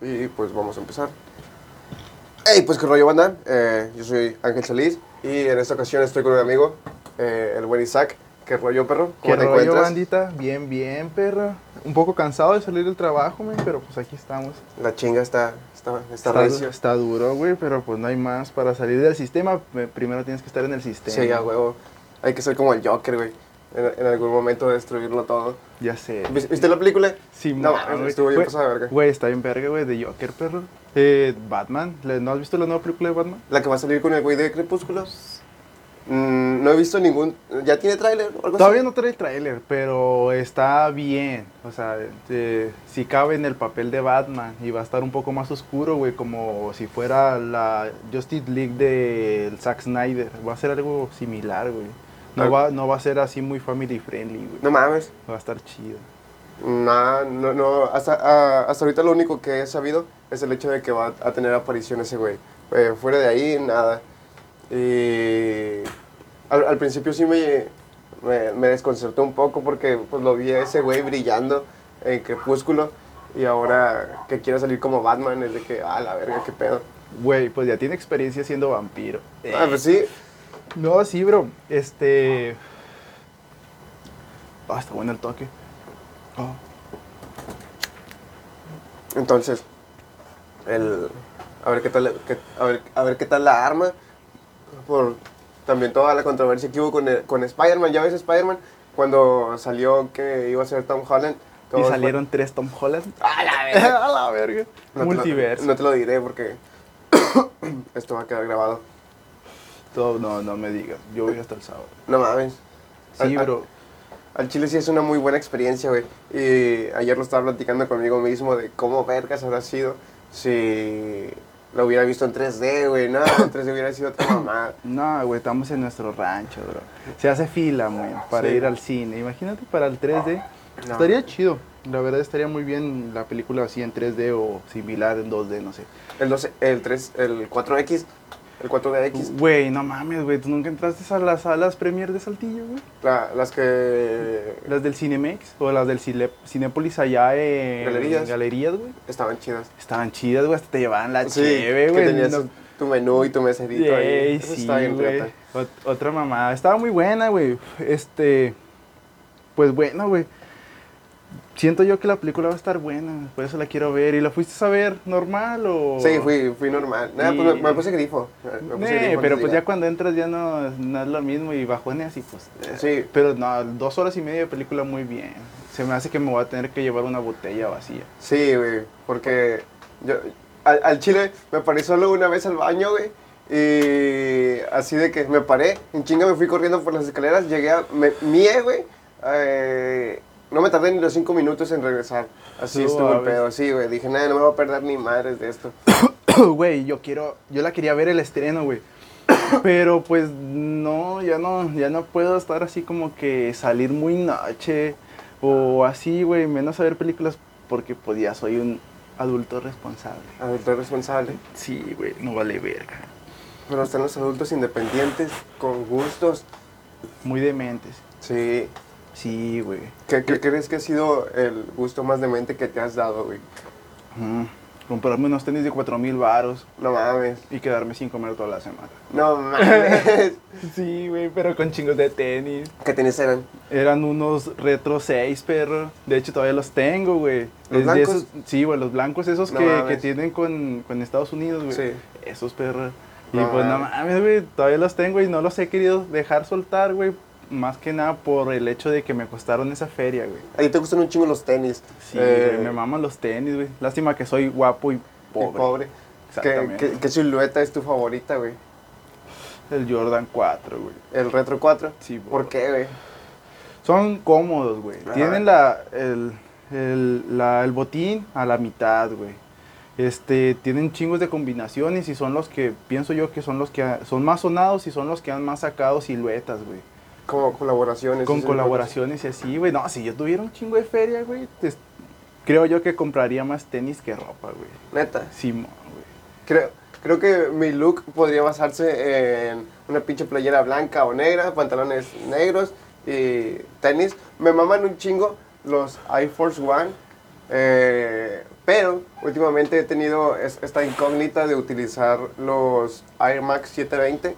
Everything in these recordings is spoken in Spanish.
Y pues vamos a empezar. Hey, pues qué rollo banda. Eh, yo soy Ángel Solís y en esta ocasión estoy con un amigo, eh, el buen Isaac. ¿Qué rollo, perro? ¿Qué ¿Cómo te rollo, encuentras? bandita? Bien, bien, perra. Un poco cansado de salir del trabajo, men, pero pues aquí estamos. La chinga está, está, está, recio. está duro, güey, pero pues no hay más. Para salir del sistema, primero tienes que estar en el sistema. Sí, a huevo. Hay que ser como el Joker, güey. En, en algún momento destruirlo todo. Ya sé. ¿Vis- ¿Viste la película? Sí, No, güey. estuvo bien pasada verga. Güey, está bien verga, güey, de Joker, perro. Eh, Batman. ¿Le- ¿No has visto la nueva película de Batman? La que va a salir con el güey de Crepúsculo. Mm, no he visto ningún. ¿Ya tiene tráiler o algo Todavía así? no trae tráiler, pero está bien. O sea, eh, si cabe en el papel de Batman y va a estar un poco más oscuro, güey, como si fuera la Justice League de Zack Snyder. Va a ser algo similar, güey. No va, no va a ser así muy family friendly, güey. No mames. Va a estar chido. Nah, no, no, hasta, ah, hasta ahorita lo único que he sabido es el hecho de que va a tener aparición ese güey. Eh, fuera de ahí, nada. Y al, al principio sí me, me, me desconcertó un poco porque pues, lo vi a ese güey brillando en Crepúsculo y ahora que quiere salir como Batman es de que, ah, la verga, qué pedo. Güey, pues ya tiene experiencia siendo vampiro. Ah, pues sí, No, sí, bro. Este. Ah, está bueno el toque. Ah. entonces, el, a, ver qué tal, qué- a, ver, a ver qué tal la arma. Por también toda la controversia que hubo con, el- con Spider-Man. Ya ves, Spider-Man, cuando salió que iba a ser Tom Holland. Y salieron tres Tom Holland. ¡A la verga! A la verga. No te lo- Multiverso. no te lo diré porque esto va a quedar grabado. Todo- no, no me digas. Yo voy hasta el sábado. No mames. Sí, Al- bro. Al chile sí es una muy buena experiencia, güey. Y ayer lo estaba platicando conmigo mismo de cómo vergas habrá sido si lo hubiera visto en 3D, güey. No, en 3D hubiera sido otra mamada. No, güey, estamos en nuestro rancho, bro. Se hace fila, güey, para Sí. ir al cine. Imagínate para el 3D. No. Estaría chido. La verdad estaría muy bien la película así en 3D o similar en 2D, no sé. El, 12, el 3, el 4X, el 4DX, Güey, no mames, güey. ¿Tú nunca entraste a las salas premier de Saltillo, güey? la- las que Las del Cinemex o las del Cine- Cinépolis allá en Galerías. Galerías, güey. estaban chidas. Estaban chidas, güey. Hasta te llevaban la Sí, cheve, que güey. tenías no- tu menú y tu meserito ahí. Ey, Eso sí, estaba bien güey. riata. Ot- Otra mamada. Estaba muy buena, güey. Este. Pues bueno, güey. Siento yo que la película va a estar buena. Por eso la quiero ver. ¿Y la fuiste a ver normal o.? Sí, fui, fui normal. Nada, Y- pues me, me puse grifo. Me puse Nee, grifo pero pues ya cuando entras ya no, no es lo mismo y bajones y pues. eh, Sí. Pero no, dos horas y media de película muy bien. Se me hace que me voy a tener que llevar una botella vacía. Sí, güey, porque yo, al, al chile me paré solo una vez al baño, güey, y así de que me paré, en chinga me fui corriendo por las escaleras, llegué a, me güey, eh, no me tardé ni los cinco minutos en regresar, así estuvo el pedo, sí, güey, dije, nada, no me voy a perder ni madres de esto. Güey, yo quiero, yo la quería ver el estreno, güey. Pero pues no, ya no, ya no puedo estar así como que salir muy noche o así, güey, menos a ver películas porque pues ya soy un adulto responsable. Adulto responsable, Sí, güey, no vale verga. pero están los adultos independientes, con gustos, Muy dementes. sí. Sí, güey. ¿Qué, qué crees que ha sido el gusto más demente que te has dado, güey? Ujú. Comprarme unos tenis de 4 mil varos No mames, y quedarme sin comer toda la semana. no mames. Sí, güey, pero con chingos de tenis. ¿Qué tenis eran? Eran unos Retro 6, perro. De hecho, todavía los tengo, güey. ¿Los Es blancos? esos- sí, güey, los blancos esos No que, tienen con, con Estados Unidos, güey. Sí. Esos, perro. Y No pues no mames, güey, todavía los tengo y no los he querido dejar soltar, güey. Más que nada por el hecho de que me costaron esa feria, güey. A ti te gustan un chingo los tenis. Sí, Eh, güey, me maman los tenis, güey. Lástima que soy guapo y y pobre. pobre. ¿Qué, Exactamente. qué, qué silueta es tu favorita, güey? El Jordan 4, güey. ¿El Retro 4? Sí, ¿Por bro. qué, güey? Son cómodos, güey. Ajá. Tienen la, el, el, la- el botín a la mitad, güey. Este, tienen chingos de combinaciones y son los que, pienso yo que son los que ha- son más sonados y son los que han más sacado siluetas, güey. Como colaboraciones. Con colaboraciones y así, güey. No, si yo tuviera un chingo de feria, güey, pues, creo yo que compraría más tenis que ropa, güey. Neta. Simón, güey. Creo, creo que mi look podría basarse en una pinche playera blanca o negra, pantalones negros y tenis. Me maman un chingo los Air Force One. eh, Pero últimamente he tenido es- esta incógnita de utilizar los Air Max 720,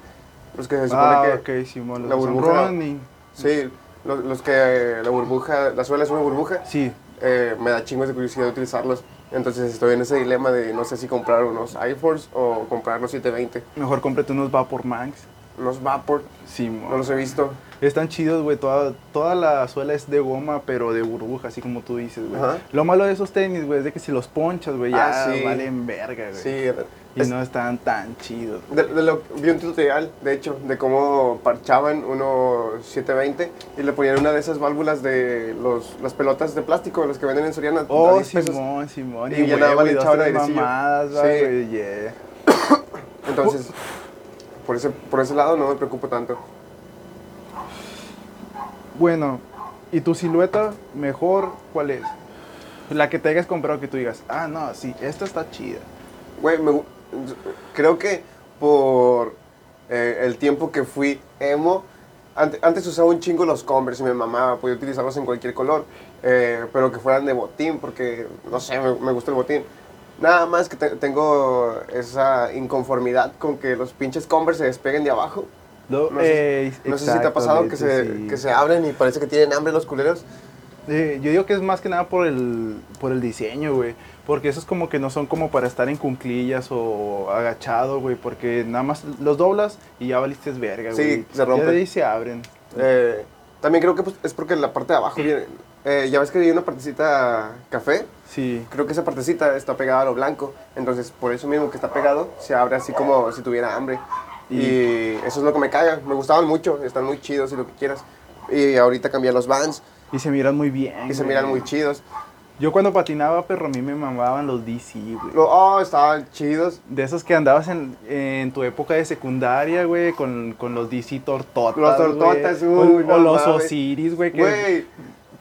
los que se supone Ah, que... ok, Simón. la los burbuja- running. Sí, los, los que la burbuja, la suela es una burbuja. Sí. eh, me da chingos de curiosidad utilizarlos. Entonces estoy en ese dilema de no sé si comprar unos Air Force o comprar los 720. Mejor cómprate unos Vapor Max. Los Vapor, Simón. no los he visto. Están chidos, güey. Toda, toda la suela es de goma, pero de burbuja, así como tú dices, güey. Lo malo de esos tenis, güey, es de que si los ponchas, güey, ya Ah, sí. valen verga, güey. Sí, Y es- no están tan chidos. de, de lo, vi un tutorial, de hecho, de cómo parchaban unos 720 y le ponían una de esas válvulas de los, las pelotas de plástico, las que venden en Soriana. Oh, 10 pesos. Simón, Simón. Y ya nada le echaban Sí. yeah. Entonces, por ese, por ese lado no me preocupo tanto. Bueno, ¿y tu silueta mejor cuál es? La que te hayas comprado que tú digas, ah, no, sí, esta está chida. Güey, me creo que por eh, el tiempo que fui emo, ante- antes usaba un chingo los Converse y me mamaba, podía utilizarlos en cualquier color, eh, pero que fueran de botín, porque, no sé, me, me gusta el botín. Nada más que te- tengo esa inconformidad con que los pinches Converse se despeguen de abajo. No, No sé, eh, no sé si te ha pasado que se, sí. que se abren y parece que tienen hambre los culeros. Eh, yo digo que es más que nada por el, por el diseño, güey. Porque esos como que no son como para estar en cunclillas o agachado, güey. Porque nada más los doblas y ya valiste verga, Sí, güey. se rompen. De ahí se abren. Eh, también creo que pues, es porque la parte de abajo viene... eh, ya ves que hay una partecita café, Sí. creo que esa partecita está pegada a lo blanco, entonces por eso mismo que está pegado se abre así como si tuviera hambre. Y, eso es lo que me caga, me gustaban mucho, están muy chidos y lo que quieras. Y ahorita cambié los Vans Y se miran muy bien. y se güey. miran muy chidos. Yo cuando patinaba, perro, a mí me mamaban los DC, güey. Lo- oh, estaban chidos. De esos que andabas en, en tu época de secundaria, güey, con, con los DC tortotas. Los tortotas, güey. o, no o los. Osiris, güey, que Güey,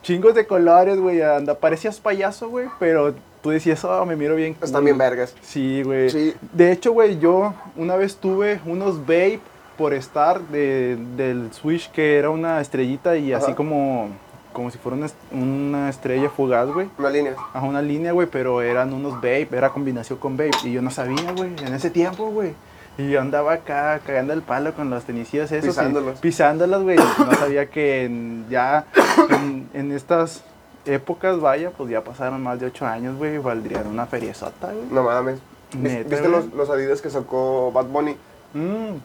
chingos de colores, güey. Anda, parecías payaso, güey, pero tú decías, oh, me miro bien. están cool". bien vergas. Sí, güey. Sí. De hecho, güey, yo una vez tuve unos vape por estar de, del Switch que era una estrellita y así Ajá. como, como si fuera una, una estrella fugaz, güey. Una línea. a una línea, güey, pero eran unos vape, era combinación con vape. Y yo no sabía, güey, en ese tiempo, güey. Y yo andaba acá cagando el palo con los tenisías esos. y Pisándolos. pisándolos, güey. No sabía que en- ya en, en estas épocas, vaya, pues ya pasaron más de ocho años, güey. Valdrían una feriezota, güey. No mames. Neta, ¿Viste los, los Adidas que sacó Bad Bunny? Mm.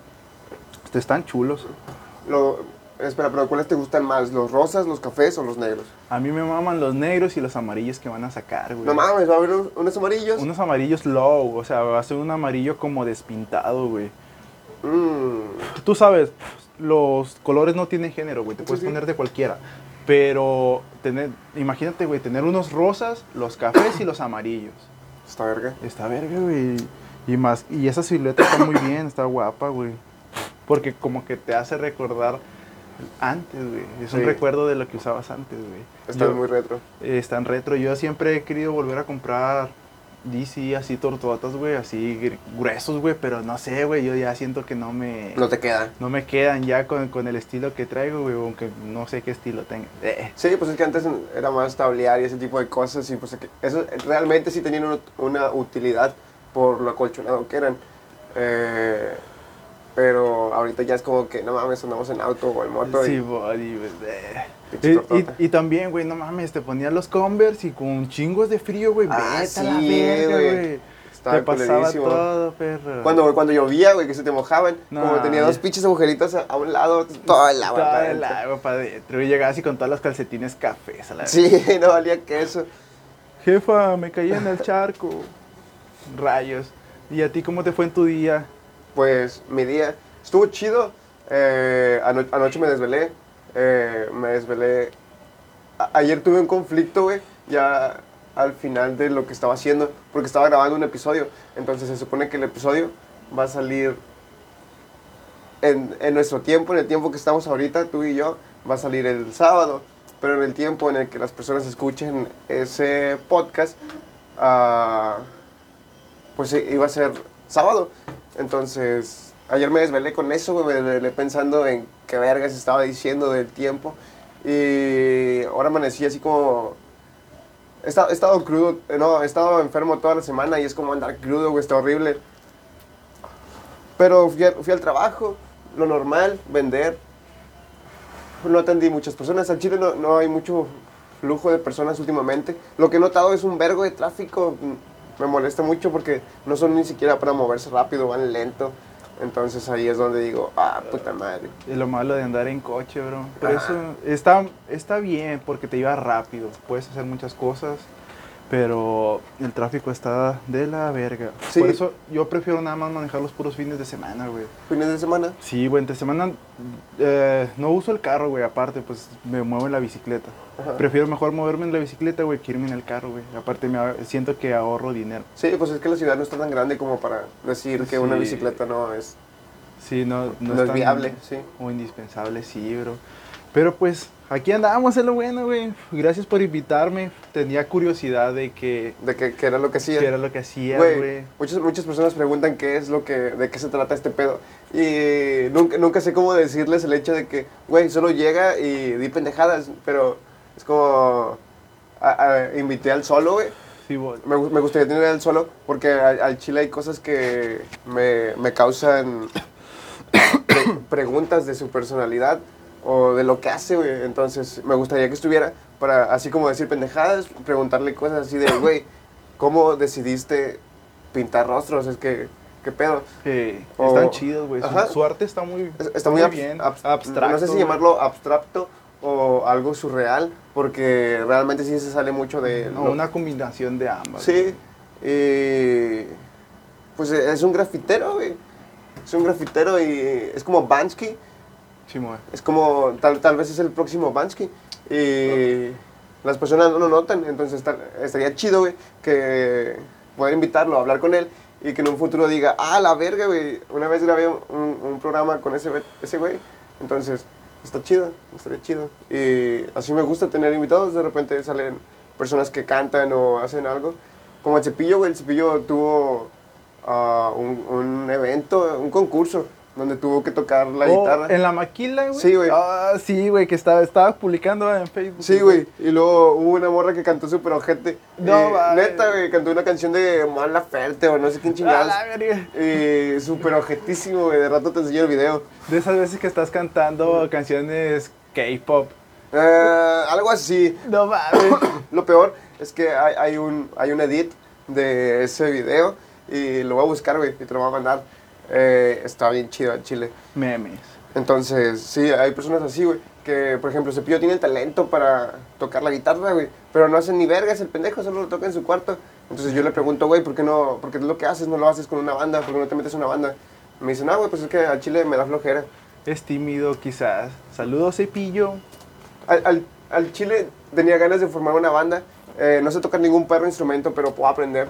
Están chulos. Lo, espera, pero ¿cuáles te gustan más? ¿Los rosas, los cafés o los negros? A mí me maman los negros y los amarillos que van a sacar, güey. No mames, va a haber un- unos amarillos. Unos amarillos low, o sea, va a ser un amarillo como despintado, güey. Mm, Tú sabes, los colores no tienen género, güey. Te Sí, puedes sí. poner de cualquiera. Pero, tener, imagínate, güey, tener unos rosas, los cafés y los amarillos. está verga. Está verga, güey. Y más, y esa silueta está muy bien, está guapa, güey. Porque como que te hace recordar antes, güey. Es un recuerdo de lo que usabas antes, güey. Está Yo- muy retro. eh, están retro. Yo siempre he querido volver a comprar DC así tortotas, güey, así gr- gruesos, güey, pero no sé, güey, yo ya siento que no me No te queda. no me quedan ya con, con el estilo que traigo, güey, aunque no sé qué estilo tenga. Eh, Sí, pues es que antes era más tablear y ese tipo de cosas y pues eso realmente sí tenían una, una utilidad por lo acolchonado que eran. Eh, pero ahorita ya es como que no mames, andamos en auto o en moto sí, y body, Y, y- y también, güey, no mames, te ponías los Converse y con chingos de frío, güey, Ah, vete a la sí, verga, güey. estaba Te pasaba todo, perro. Cuando, cuando llovía, güey, que se te mojaban, No, como tenía dos pinches agujeritos a, a un lado, todo el agua. Todo el agua para adentro. Y llegabas y con todas las calcetines cafés a la Sí, no valía queso. Jefa, me caí en el charco. Rayos. ¿Y a ti cómo te fue en tu día? Pues mi día estuvo chido. Eh, ano- anoche me desvelé. eh, me desvelé. Ayer tuve un conflicto, güey. Ya al final de lo que estaba haciendo. Porque estaba grabando un episodio. Entonces se supone que el episodio va a salir en, en nuestro tiempo, en el tiempo que estamos ahorita, tú y yo. Va a salir el sábado. Pero en el tiempo en el que las personas escuchen ese podcast. ah, pues eh, iba a ser sábado. Entonces, ayer me desvelé con eso, me desvelé pensando en qué vergas estaba diciendo del tiempo. Y ahora amanecí así como he estado, crudo, eh, no, he estado enfermo toda la semana y es como andar crudo, güey, está horrible. Pero fui, fui al trabajo, lo normal, vender. No atendí muchas personas. Al Chile no, no hay mucho flujo de personas últimamente. Lo que he notado es un vergo de tráfico. Me molesta mucho porque no son ni siquiera para moverse rápido, van lento. Entonces ahí es donde digo, ah, puta madre. Es lo malo de andar en coche, bro. Por Ah. eso está, está bien, porque te lleva rápido. Puedes hacer muchas cosas, pero el tráfico está de la verga. Sí. Por eso yo prefiero nada más manejar los puros fines de semana, güey. Fines de semana. Sí, güey, entre semana eh, no uso el carro, güey. Aparte, pues me muevo en la bicicleta. Ajá. Prefiero mejor moverme en la bicicleta, güey, que irme en el carro, güey. Aparte, me, siento que ahorro dinero. Sí, pues es que la ciudad no está tan grande como para decir que una bicicleta no es, Sí, no, no es tan- viable. Sí. O indispensable, sí, bro. Pero pues, aquí andamos, es lo bueno, güey. Gracias por invitarme. Tenía curiosidad de que, De que, que era lo que hacía. qué era lo que hacías, Güey, güey. muchas, muchas personas preguntan qué es lo que, de qué se trata este pedo. Y nunca, nunca sé cómo decirles el hecho de que, güey, solo llega y di pendejadas, pero es como, a- a- invité al solo, güey. Sí, bo- Me, gu- me gustaría tener al solo porque al, al chile hay cosas que me, me causan pre- preguntas de su personalidad o de lo que hace, güey. Entonces me gustaría que estuviera para, así como decir pendejadas, preguntarle cosas así de, güey, ¿cómo decidiste pintar rostros? Es que, ¿qué pedo? que O- están chidos, güey. Su, arte está muy, Es- Está muy, bien. abs- abstracto. No sé si llamarlo abstracto o algo surreal, porque realmente sí se sale mucho de... No, lo- una combinación de ambas. Sí, y pues es un grafitero, güey. Es un grafitero y es como Bansky. Sí, Es como, tal, tal vez es el próximo Bansky. Y las personas no lo notan, entonces estaría chido, güey, que poder invitarlo a hablar con él y que en un futuro diga, ah, la verga, güey. Una vez grabé un, un programa con ese, ese güey. Entonces, está chido, estaría chido. Y así me gusta tener invitados. De repente salen personas que cantan o hacen algo. Como el Cepillo, güey. El Cepillo tuvo ah, un, un evento, un concurso, donde tuvo que tocar la Oh, guitarra. En la maquila, güey. Sí, güey. Ah, sí, güey, que estaba, estaba publicando en Facebook. Sí, güey. Y luego hubo una morra que cantó súper ojete. No, Eh. Neta, güey. Cantó una canción de Mon Laferte o no sé quién Ah, chingados. Y súper ojetísimo, güey. De rato te enseño el video. De esas veces que estás cantando canciones K-pop. Eh, algo así. No mames. Lo peor es que hay, hay un, hay un edit de ese video y lo voy a buscar, güey, y te lo voy a mandar. Eh, está bien chido al chile. Memes. Entonces, sí, hay personas así, güey, que, por ejemplo, Cepillo tiene el talento para tocar la guitarra, güey, pero no hace ni vergas el pendejo, solo lo toca en su cuarto. Entonces yo le pregunto, güey, ¿por qué no? Porque es lo que haces, no lo haces con una banda, ¿por qué no te metes en una banda? Me dicen, ah, güey, pues es que al chile me da flojera. Es tímido, quizás. Saludos, cepillo. Al, al, al chile tenía ganas de formar una banda, eh, no sé tocar ningún perro instrumento, pero puedo aprender.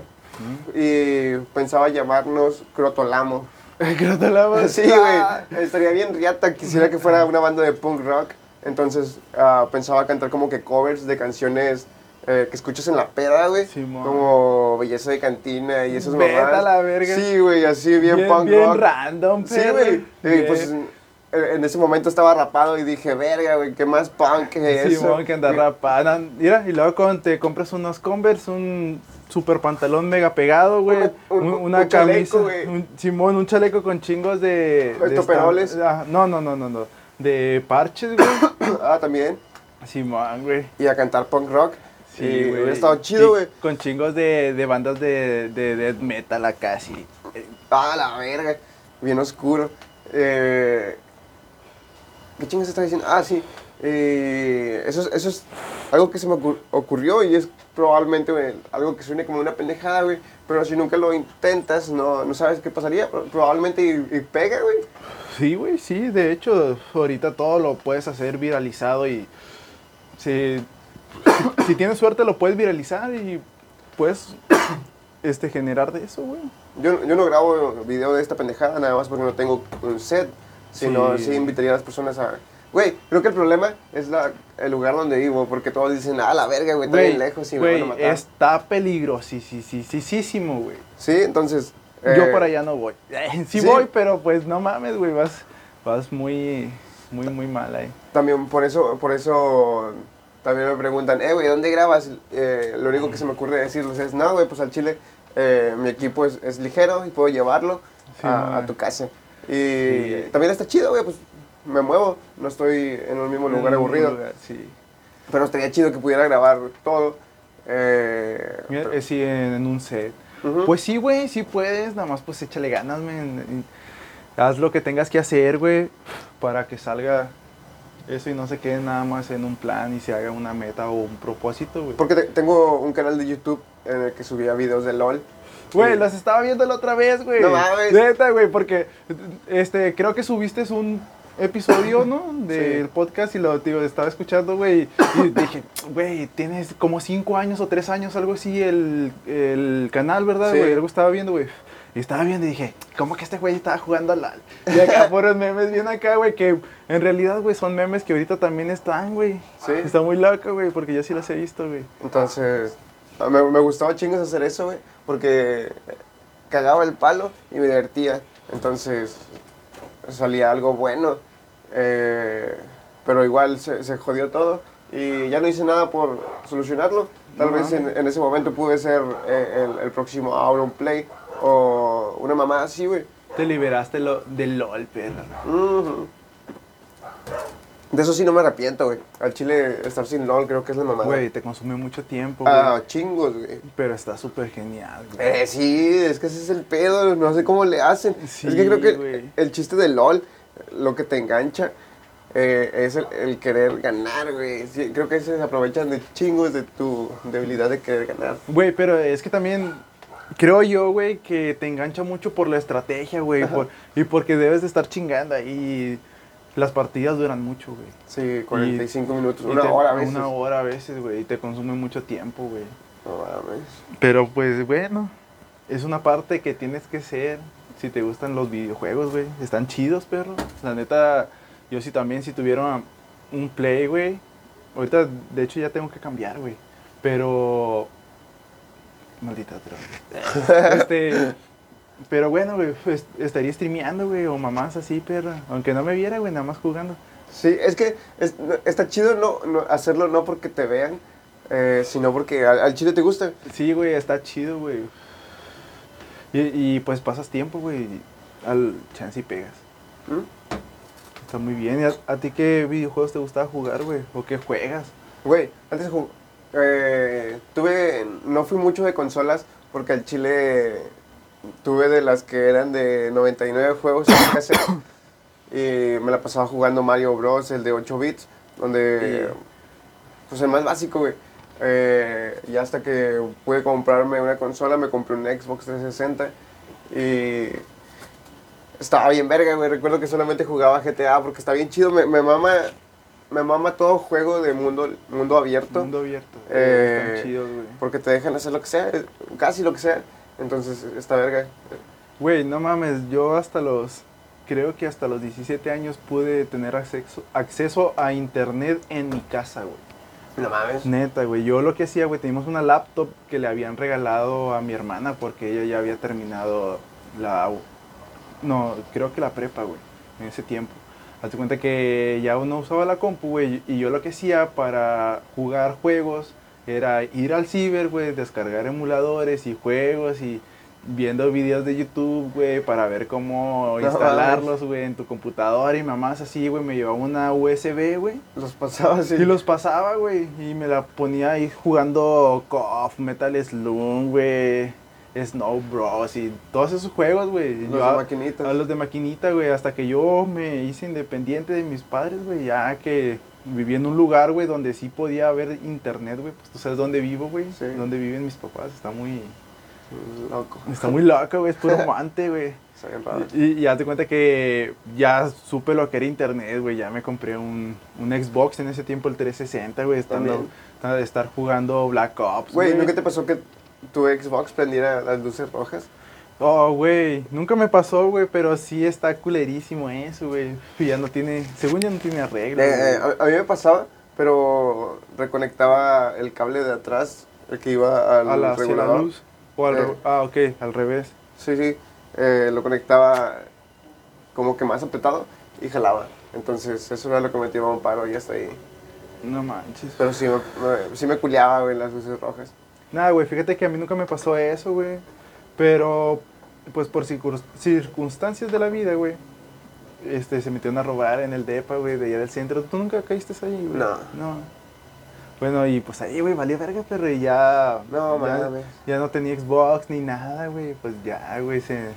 Y pensaba llamarnos Crotolamo. Que la vas- Sí, güey. Estaría bien riata. Quisiera que fuera una banda de punk rock. Entonces ah, pensaba cantar como que covers de canciones eh, que escuchas en la peda, güey. Simón. como Belleza de Cantina y esas Vete mamadas. a la verga. Sí, güey, así bien, bien, punk bien rock. random, Sí, güey. Y pues en, ese momento estaba rapado y dije, verga, güey, qué más punk que eso. Simón, que anda rapada. Mira, y luego cuando te compras unos Converse, un super pantalón mega pegado, güey. Un- un- una un camisa. chaleco, güey. un- Simón, un chaleco con chingos de. de ah, No, no, no, no, no. De parches, güey. Ah, también. Simón, güey. Y a cantar punk rock. Sí, güey. hubiera estado chido, güey. Con chingos de, de bandas de, de death metal acá, sí. Ah, la verga. Bien oscuro. Eh, ¿Qué chingas está diciendo? Ah, sí. Eh, eso, es, eso es algo que se me ocur- ocurrió y es probablemente güey, algo que suene como una pendejada, güey. Pero si nunca lo intentas, no, no sabes qué pasaría. Pro- Probablemente y, y pega, güey. Sí, güey, sí. De hecho, ahorita todo lo puedes hacer viralizado y si, si tienes suerte lo puedes viralizar y puedes este, generar de eso, güey. Yo, yo no grabo video de esta pendejada nada más porque no tengo un set. Sino Sí. sí, invitaría a las personas a... Güey, creo que el problema es la, el lugar donde vivo. Porque todos dicen, ah, la verga, güey, está bien lejos y me güey, van a matar. está peligrosísimo, güey. Sí, entonces... Yo eh, por allá no voy. sí, sí. voy, pero pues no mames, güey, vas, vas muy, muy, muy mal ahí. También por eso, por eso también me preguntan, eh, güey, ¿dónde grabas? Eh, lo único que se me ocurre decirles es, no, güey, pues al chile eh, mi equipo es, es ligero y puedo llevarlo Sí, a, tu casa. Y Sí. también está chido, güey, pues me muevo, no estoy en un mismo lugar aburrido. lugar, sí. Pero estaría chido que pudiera grabar todo. Eh, Mira, pero- eh, sí, en, un set. Pues sí, güey, sí puedes, nada más pues échale ganas, men. Haz lo que tengas que hacer, güey, para que salga eso y no se quede nada más en un plan y se haga una meta o un propósito, güey. Porque te- tengo un canal de YouTube en el que subía videos de LOL. Güey, las estaba viendo la otra vez, güey. No mames. Neta, güey, porque este, creo que subiste un episodio, ¿no? Del Sí. podcast y lo digo, estaba escuchando, güey. Y dije, güey, tienes como cinco años o tres años, algo así, el, el canal, ¿verdad, Sí. güey? Algo estaba viendo, güey. Y estaba viendo y dije, ¿cómo que este güey estaba jugando al LAL? Y acá fueron memes bien acá, güey, que en realidad, güey, son memes que ahorita también están, güey. Sí. Está muy loco, güey, porque yo sí los he visto, güey. Entonces, a- me, me gustaba chingos hacer eso, güey, porque cagaba el palo y me divertía. Entonces, salía algo bueno. eh, pero igual se, se jodió todo y ya no hice nada por solucionarlo. Tal No vez en, ese momento pude ser eh, el, el próximo Auron Play o una mamá así, güey. Te liberaste lo, del LOL. De eso sí no me arrepiento, güey. Al chile estar sin LOL creo que es la mamada. Güey, te consume mucho tiempo, güey. Ah, chingos, güey. Pero está súper genial, güey. Eh, sí, es que ese es el pedo, no sé cómo le hacen. Sí, es que creo que güey. el chiste de LOL, lo que te engancha, eh, es el, el querer ganar, güey. Sí, creo que se aprovechan de chingos de tu debilidad de querer ganar. Güey, pero es que también creo yo, güey, que te engancha mucho por la estrategia, güey. Por- y porque debes de estar chingando ahí. Las partidas duran mucho, güey. Sí, 45 minutos, Y una te- hora a veces. Una hora a veces, güey. Y te consume mucho tiempo, güey. No mames. Pero pues, bueno, es una parte que tienes que ser. Si te gustan los videojuegos, güey. Están chidos, perro. La neta, yo sí también, si tuviera un play, güey. Ahorita, de hecho, ya tengo que cambiar, güey. Pero. Maldita droga. este. Pero bueno, güey, pues, estaría streameando, güey, o mamás así, perra. Aunque no me viera, güey, nada más jugando. Sí, es que es- está chido no, no- hacerlo no porque te vean, eh, sino porque al, al chile te gusta. Sí, güey, está chido, güey. Y, y, pues pasas tiempo, güey, al chance y pegas. ¿Mm? Está muy bien. ¿Y a, a ti qué videojuegos te gustaba jugar, güey? ¿O qué juegas? Güey, antes eh, tuve, no fui mucho de consolas porque al chile tuve de las que eran de 99 juegos en cassette y me la pasaba jugando Mario Bros, el de 8 bits, donde, Sí. pues el más básico, güey. Eh, y hasta que pude comprarme una consola, me compré un Xbox 360 y estaba bien verga, güey. Recuerdo que solamente jugaba GTA porque está bien chido. Me, me mama, me mama todo juego de mundo, mundo abierto. Mundo abierto. Eh, Están chidos, güey. Porque te dejan hacer lo que sea, casi lo que sea. Entonces, esta verga. Güey, no mames, yo hasta los... Creo que hasta los 17 años pude tener acceso, acceso a internet en mi casa, güey. No mames. Neta, güey. Yo lo que hacía, güey, teníamos una laptop que le habían regalado a mi hermana porque ella ya había terminado la... No, creo que la prepa, güey, en ese tiempo. Hazte cuenta que ya uno usaba la compu, güey, y yo lo que hacía para jugar juegos era ir al ciber, güey, descargar emuladores y juegos y viendo videos de YouTube, güey, para ver cómo No instalarlos, güey, en tu computadora y mamás así, güey, me llevaba una USB, güey. Los pasaba así. Y los pasaba, güey. Y me la ponía ahí jugando KOF, Metal Slug, güey. Snow Bros. y todos esos juegos, güey. Los Yo de a- maquinitas. A los de maquinita, güey. Hasta que yo me hice independiente de mis padres, güey. Ya que viví en un lugar, güey, donde sí podía haber internet, güey. Pues tú sabes dónde vivo, güey. Sí. Donde viven mis papás. Está muy... Loco. Está muy loco, güey. Es puro mante, güey. Y, y ya te cuenta que ya supe lo que era internet, güey. Ya me compré un, un Xbox en ese tiempo, el 360, güey. Estando, de estar jugando Black Ops. Güey, ¿nunca te pasó que tu Xbox prendiera las luces rojas? Oh, güey. Nunca me pasó, güey. Pero sí está culerísimo eso, güey. Ya no tiene. Según ya no tiene arreglo. Eh, eh, a, a mí me pasaba, pero reconectaba el cable de atrás, el que iba al a la, regulador. luz. O al, Eh. Ah, ok. Al revés. Sí, sí. eh, lo conectaba como que más apretado y jalaba. Entonces, eso era lo que me tiraba un paro y hasta ahí. No manches. Pero sí me, me- sí me culeaba, güey, las luces rojas. Nada, güey, fíjate que a mí nunca me pasó eso, güey. Pero, pues por circun- circunstancias de la vida, güey. Este, se metieron a robar en el DEPA, güey, de allá del centro. ¿Tú nunca caíste ahí, güey? No. No. Bueno, y pues ahí, güey, valió verga, pero y ya... No, ya, mames. ya no tenía Xbox ni nada, güey. Pues ya, güey, se,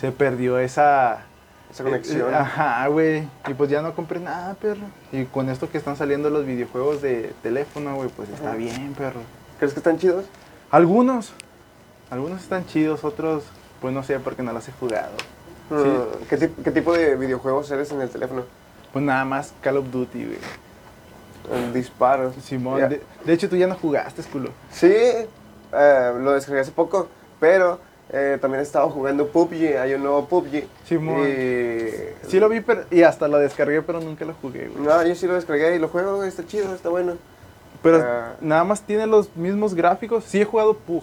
se perdió esa... Esa conexión. Eh, Ajá, güey. Y pues ya no compré nada, perro. Y con esto que están saliendo los videojuegos de teléfono, güey, pues está bien, perro. ¿Crees que están chidos? Algunos. Algunos están chidos, otros, pues no sé, porque no los he jugado. Mm, ¿Qué, ¿Qué tipo de videojuegos eres en el teléfono? Pues nada más Call of Duty, güey. El disparo. Simón, Ya. de, de hecho tú ya no jugaste, culo. Sí, eh, lo descargué hace poco, pero eh, también he estado jugando PUBG, hay un nuevo PUBG. Simón. Y... Sí lo vi pero- y hasta lo descargué, pero nunca lo jugué, güey. No, yo sí lo descargué y lo juego, está chido, está bueno. Pero Ah. nada más tiene los mismos gráficos. Sí he jugado PUG,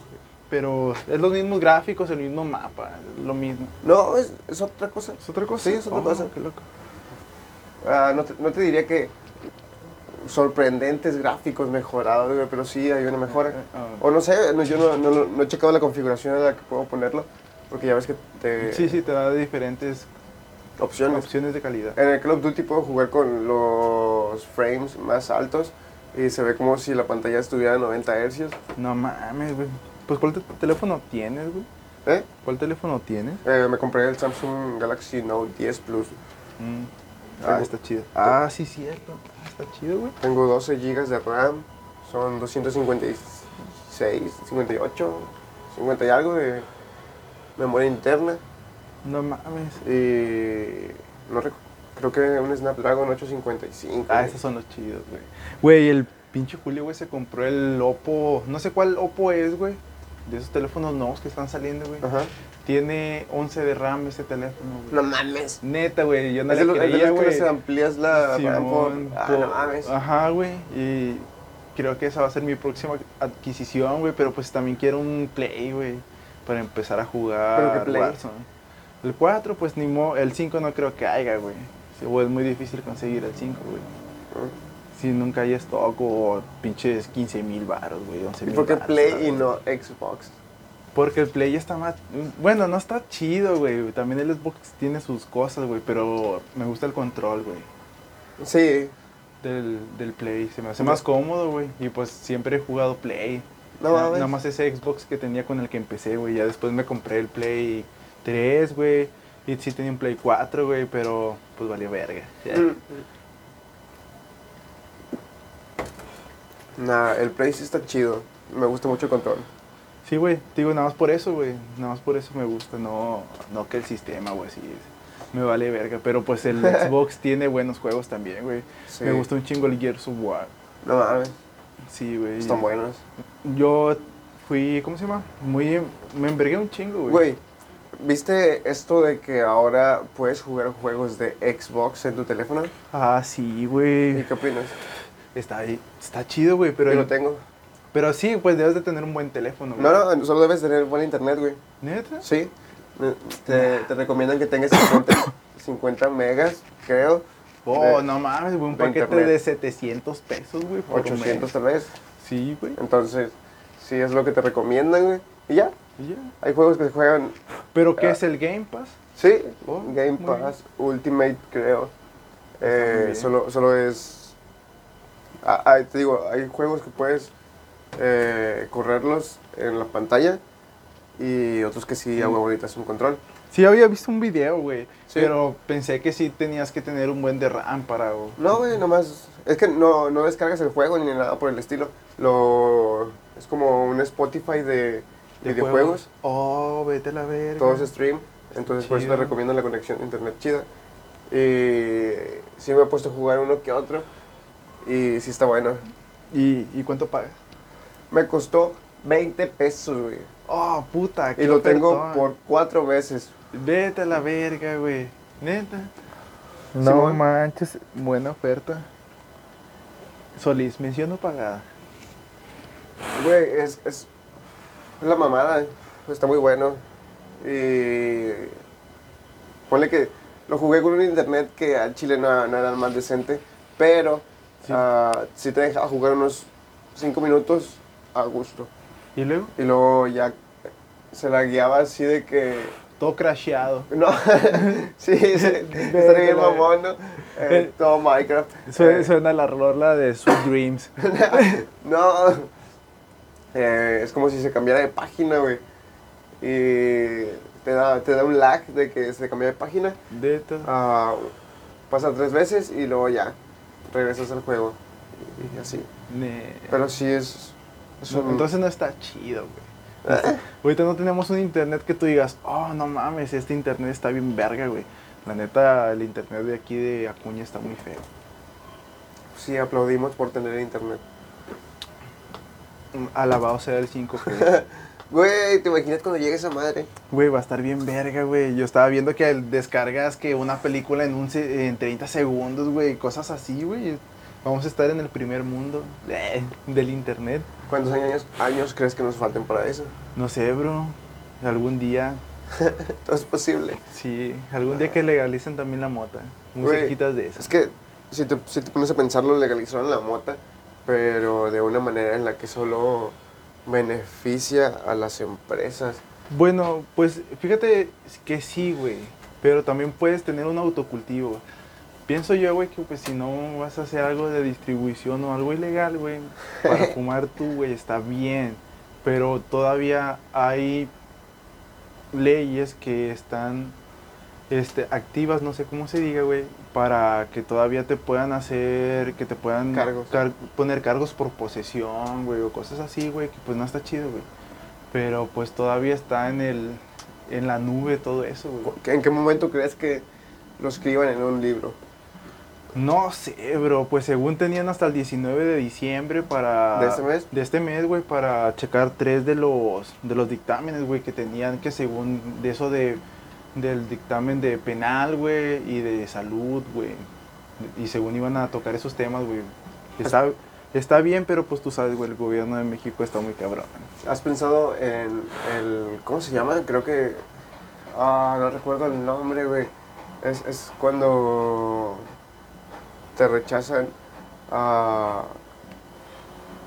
pero es los mismos gráficos, el mismo mapa, lo mismo. No, es, es otra cosa. ¿Es otra cosa? Sí, es otra Oh, cosa. Qué loco. Ah, no, te, no te diría que sorprendentes gráficos mejorados, pero sí hay una mejora. Ah. O no sé, no, yo no, no- no he checado la configuración a la que puedo ponerlo, porque ya ves que te... Sí, sí, te da diferentes Opciones. opciones de calidad. En el Call of Duty puedo jugar con los frames más altos y se ve como si la pantalla estuviera a 90 Hz. No mames, güey. Pues ¿cuál te- teléfono tienes, güey? ¿Eh? ¿Cuál teléfono tienes? Eh, me compré el Samsung Galaxy Note 10 Plus. Mm. Ah, está chido. Ah, sí, cierto. Ah, está chido, güey. Tengo 12 GB de RAM, son 256, 58, 50 y algo de memoria interna. No mames. Y no rec- creo que un Snapdragon 855. Ah, esos son los chidos, güey. Güey, el pinche Julio, güey, se compró el Oppo. No sé cuál Oppo es, güey. De esos teléfonos nuevos que están saliendo, güey. Ajá. Tiene 11 de RAM ese teléfono, güey. No mames. Neta, güey. Yo no Es le es creía, que güey. les amplías la RAM por... Simón, Ah, por- no mames. Ajá, güey. Y creo que esa va a ser mi próxima adquisición, güey. Pero pues también quiero un Play, güey. Para empezar a jugar ¿Pero qué Play? Warzone. El 4, pues ni mo El 5 no creo que haya, güey. Sí, O es muy difícil conseguir el 5, güey. Si nunca hay stock o pinches 15 mil baros, güey. 11 ¿Y por qué Play y no Xbox? Porque el Play está más... Bueno, no está chido, güey. También el Xbox tiene sus cosas, güey. Pero me gusta el control, güey. Sí. del, del Play. Se me hace más cómodo, güey. Y pues siempre he jugado Play. No Na-. Nada más ese Xbox que tenía con el que empecé, güey. Ya después me compré el Play 3, güey. Y sí tenía un Play 4, güey, pero pues valió verga. Ya. Mm. Nah, el Play sí está chido. Me gusta mucho el control. Sí, güey. Digo, nada más por eso, güey. Nada más por eso me gusta. No, no que el sistema, güey, sí. Me vale verga. Pero pues el Xbox tiene buenos juegos también, güey. Sí. Me gusta un chingo el Gears of War. No mames. Sí, güey. Están buenos. Yo fui, ¿cómo se llama? Muy, me envergué un chingo, güey. Güey, ¿viste esto de que ahora puedes jugar juegos de Xbox en tu teléfono? Ah, sí, ¿Y güey. qué opinas? Está, ahí- está chido, güey, pero, Yo lo tengo. pero sí, pues debes de tener un buen teléfono, güey. No, no, solo debes tener buen internet, güey. ¿Neta? Sí. Te, te recomiendan que tengas 50, 50 megas, creo. Oh, de- no mames, güey, un de paquete internet. de 700 pesos, güey, por 800 mes. tal vez. Sí, güey. Entonces, sí es lo que te recomiendan, güey. Y ya. y ya. Hay juegos que se juegan, ¿Pero qué Ah. es el Game Pass? sí, Oh, Game bien. Pass, Ultimate, creo. Eh, solo, solo es... ah, ah, te digo, hay juegos que puedes eh, correrlos en la pantalla y otros que sí, a huevo, necesitas un control. Sí, había visto un video, güey. Sí. Pero pensé que sí tenías que tener un buen de RAM para... No, güey, nomás. Es que no, no descargas el juego ni nada por el estilo. Lo, es como un Spotify de, de videojuegos. Oh, vete a la verga. Todo es stream. Entonces, por eso te recomiendo la conexión de internet chida. Y sí me he puesto a jugar uno que otro. Y sí está bueno. ¿Y, ¿Y cuánto pagas? Me costó 20 pesos, güey. Oh, puta. Y qué lo tengo por cuatro veces. Vete a la verga, güey. Neta. No Simón. manches, buena oferta. Solís, mención no pagada. Güey, es, es la mamada. Está muy bueno. Y ponle que lo jugué con un internet que al chile no, no era el más decente. Pero Sí. ah, sí te dejaba jugar unos 5 minutos a gusto. ¿Y luego? Y luego ya se la guiaba así de que... Todo crasheado. No, sí, sí, estaría bien mamón, ¿no? Eh, todo Minecraft. Suena, Eh, suena la rola de Sweet Dreams. no, eh, es como si se cambiara de página, güey. Y te da, te da un lag de que se cambia de página. De todo. Ah, pasa tres veces y luego ya regresas al juego. Y así. Ne- Pero sí es... es No, un- Entonces no está chido, güey. Ahorita no tenemos un internet que tú digas, oh, no mames, este internet está bien verga, güey. La neta, el internet de aquí de Acuña está muy feo. Sí, aplaudimos por tener internet. Alabado sea el 5G. Güey, ¿te imaginas cuando llegue esa madre? Güey, va a estar bien verga, güey. Yo estaba viendo que descargas que una película en, un en 30 segundos, güey. Cosas así, güey. Vamos a estar en el primer mundo eh, del internet. ¿Cuántos años, años crees que nos falten para eso? No sé, bro. Algún día, Todo es posible. sí. Algún día que legalicen también la mota. Güey, Musiquitas de esas. Es que si te, si te pones a pensarlo, legalizaron la mota, pero de una manera en la que solo beneficia a las empresas. Bueno, pues fíjate que sí, güey. Pero también puedes tener un autocultivo. Pienso yo, güey, que pues si no vas a hacer algo de distribución o algo ilegal, güey, para fumar tú, güey, está bien. Pero todavía hay leyes que están este, activas, no sé cómo se diga, güey, para que todavía te puedan hacer, que te puedan Cargos. car- poner cargos por posesión, güey, o cosas así, güey, que pues no está chido, güey. Pero pues todavía está en el en la nube todo eso, güey. ¿En qué momento crees que lo escriban en un libro? No sé, bro, pues según tenían hasta el 19 de diciembre para... ¿De este mes? De este mes, güey, para checar tres de los, de los dictámenes, güey, que tenían que según de eso de, del dictamen de penal, güey, y de salud, güey. Y según iban a tocar esos temas, güey. Está, está bien, pero pues tú sabes, güey, el gobierno de México está muy cabrón. ¿Has pensado en el... ¿Cómo se llama? Creo que... Ah, no recuerdo el nombre, güey. Es, es cuando te rechazan a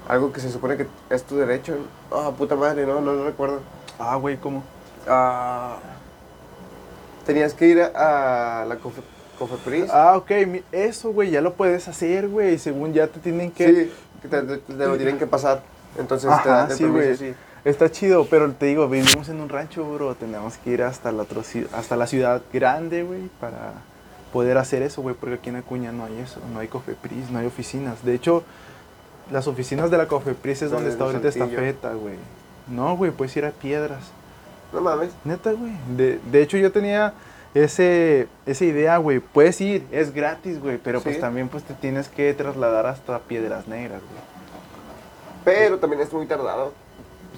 algo que se supone que es tu derecho. Ah, puta madre, no, no, no recuerdo. Ah, güey, ¿cómo? Ah, tenías que ir a, a la Cofe, Cofepris. Ah, ok, eso, güey, ya lo puedes hacer, güey, según ya te tienen que... Sí, que te, te- te lo tienen que pasar. Entonces te dan el sí, permiso, sí. Está chido, pero te digo, vivimos en un rancho, bro. Tenemos que ir hasta la, otro hasta la ciudad grande, güey, para poder hacer eso, güey. Porque aquí en Acuña no hay eso. No hay Cofepris, no hay oficinas. De hecho, las oficinas de la Cofepris es donde está ahorita esta feta, güey. No, güey, puedes ir a Piedras. No mames. Neta, güey. De, de hecho, yo tenía ese, esa idea, güey. Puedes ir, es gratis, güey. Pero pues también pues te tienes que trasladar hasta Piedras Negras, güey. Pero también es muy tardado.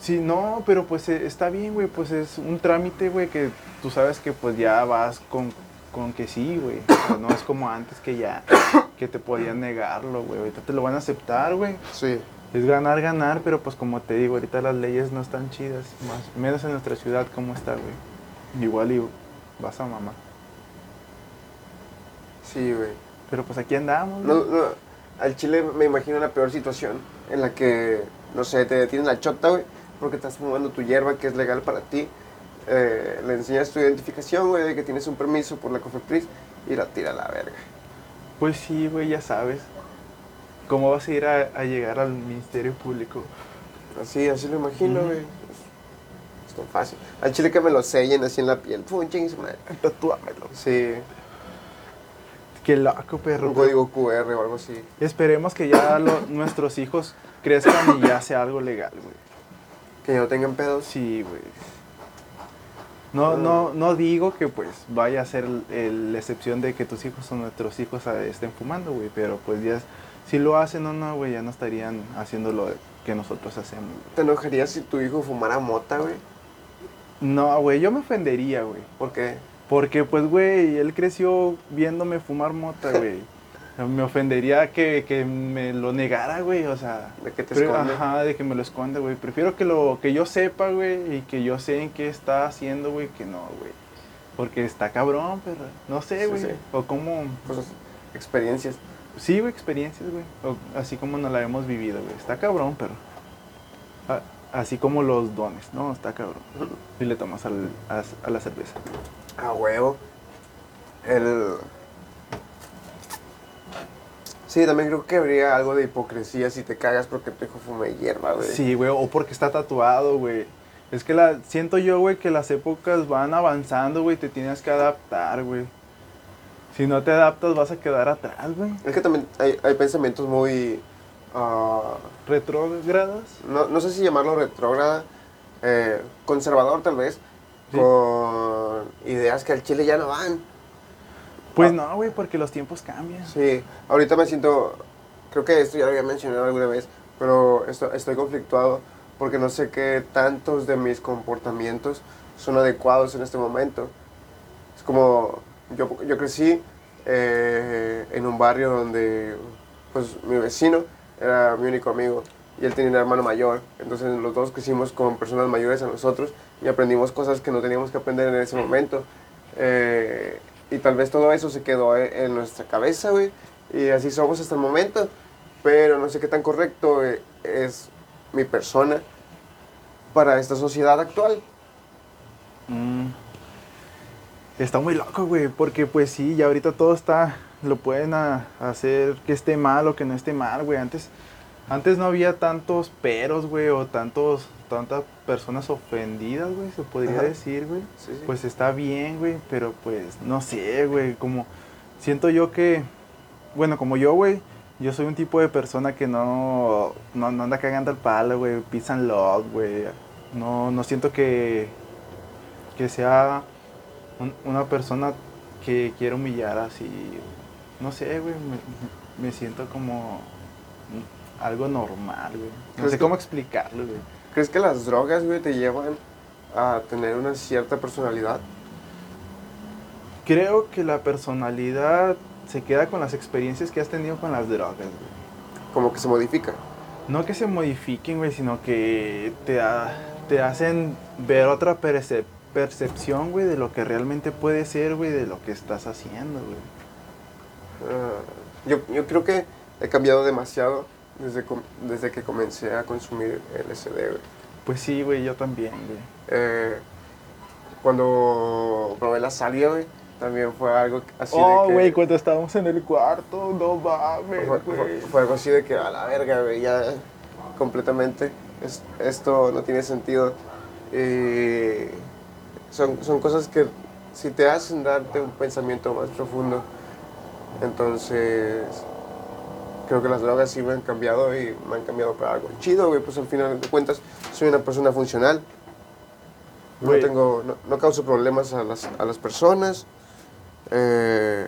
Sí, no, pero pues eh, está bien, güey, pues es un trámite, güey, que tú sabes que pues ya vas con, con que sí, güey. O sea, no es como antes que ya, que te podían negarlo, güey. Ahorita te lo van a aceptar, güey. Sí. Es ganar, ganar, pero pues como te digo, ahorita las leyes no están chidas. Más, menos en nuestra ciudad, ¿cómo está, güey? Igual y vas a mamá. Sí, güey. Pero pues aquí andamos, No, no, al chile me imagino la peor situación en la que, no sé, te detienen la chota, güey, porque estás fumando tu hierba que es legal para ti. Eh, le enseñas tu identificación, güey, de que tienes un permiso por la Cofepris y la tira a la verga. Pues sí, güey, ya sabes. ¿Cómo vas a ir a, a llegar al Ministerio Público? Así, así lo imagino, güey. Es, es tan fácil. Al chile que me lo sellen así en la piel. Pum, madre. Tatúamelo. Sí, Qué loco, perro. un código QR o algo así. Esperemos que ya lo- nuestros hijos crezcan y ya sea algo legal, güey. Que ya no tengan pedos. Sí, güey. No, no, no digo que pues vaya a ser la excepción de que tus hijos o nuestros hijos ah, estén fumando, güey. Pero pues ya, si lo hacen o no, güey, ya no estarían haciendo lo que nosotros hacemos. güey. ¿Te enojarías si tu hijo fumara mota, güey? No, güey, yo me ofendería, güey. ¿Por qué? Porque pues, güey, él creció viéndome fumar mota, güey. Me ofendería que, que me lo negara, güey, o sea... ¿De qué te Pre- esconde? Ajá, de que me lo esconda, güey. Prefiero que lo que yo sepa, güey, y que yo sé en qué está haciendo, güey, que no, güey. Porque está cabrón, perro. No sé, Sí, güey. sí. O cómo... Cosas, experiencias. Sí, güey, experiencias, güey. Así como nos la hemos vivido, güey. Está cabrón, pero. Así como los dones, ¿no? Está cabrón. Y le tomas al- a, a la cerveza. A huevo. El. Sí, también creo que habría algo de hipocresía si te cagas porque tu hijo fume hierba, güey. Sí, güey, o porque está tatuado, güey. Es que la, siento yo, güey, que las épocas van avanzando, güey, te tienes que adaptar, güey. Si no te adaptas vas a quedar atrás, güey. Es que también hay, hay pensamientos muy. ah, Retrógradas. no, no sé si llamarlo retrógrada, eh, conservador tal vez, Sí. con ideas que al chile ya no van. Pues Ah. no, güey, porque los tiempos cambian. Sí, ahorita me siento, creo que esto ya lo había mencionado alguna vez, pero esto- estoy conflictuado porque no sé qué tantos de mis comportamientos son adecuados en este momento. Es como, yo, yo crecí eh, en un barrio donde, pues, mi vecino era mi único amigo y él tenía un hermano mayor. Entonces los dos crecimos con personas mayores a nosotros y aprendimos cosas que no teníamos que aprender en ese momento. Eh, y tal vez todo eso se quedó e- en nuestra cabeza, güey. Y así somos hasta el momento. Pero no sé qué tan correcto eh, es mi persona para esta sociedad actual. Mm. Está muy loco, güey, porque pues sí, ya ahorita todo está, lo pueden a- hacer que esté mal o que no esté mal, güey. Antes, antes no había tantos peros, güey, o tantos, tantas personas ofendidas, güey, se podría Ajá. decir, güey. Sí, sí. Pues está bien, güey, pero pues no sé, güey, como siento yo que, bueno, como yo, güey, yo soy un tipo de persona que no, no, no anda cagando al palo, güey, pisan love, güey. No, no siento que, que sea un- una persona que quiera humillar así. No sé, güey, me, me siento como algo normal, güey. No ¿Crees sé que- cómo explicarlo, güey. ¿Crees que las drogas, güey, te llevan a tener una cierta personalidad? Creo que la personalidad se queda con las experiencias que has tenido con las drogas, güey. Como que se modifica. No que se modifiquen, güey, sino que te, te hacen ver otra percep- percepción, güey, de lo que realmente puede ser, güey, de lo que estás haciendo, güey. Ah, yo, yo creo que he cambiado demasiado desde, com- desde que comencé a consumir LSD, güey. Pues sí, güey, yo también, güey. Eh, cuando probé la salida, güey, también fue algo así oh, de que... güey, cuando estábamos en el cuarto, no mames, fue, fue- güey. fue algo así de que a la verga, güey, ya completamente es- esto no tiene sentido. Y son, son cosas que si te hacen darte un pensamiento más profundo, entonces creo que las drogas sí me han cambiado y me han cambiado para algo chido, güey, pues al final de cuentas soy una persona funcional. No Güey. tengo, no, no causo problemas a las, a las personas. eh,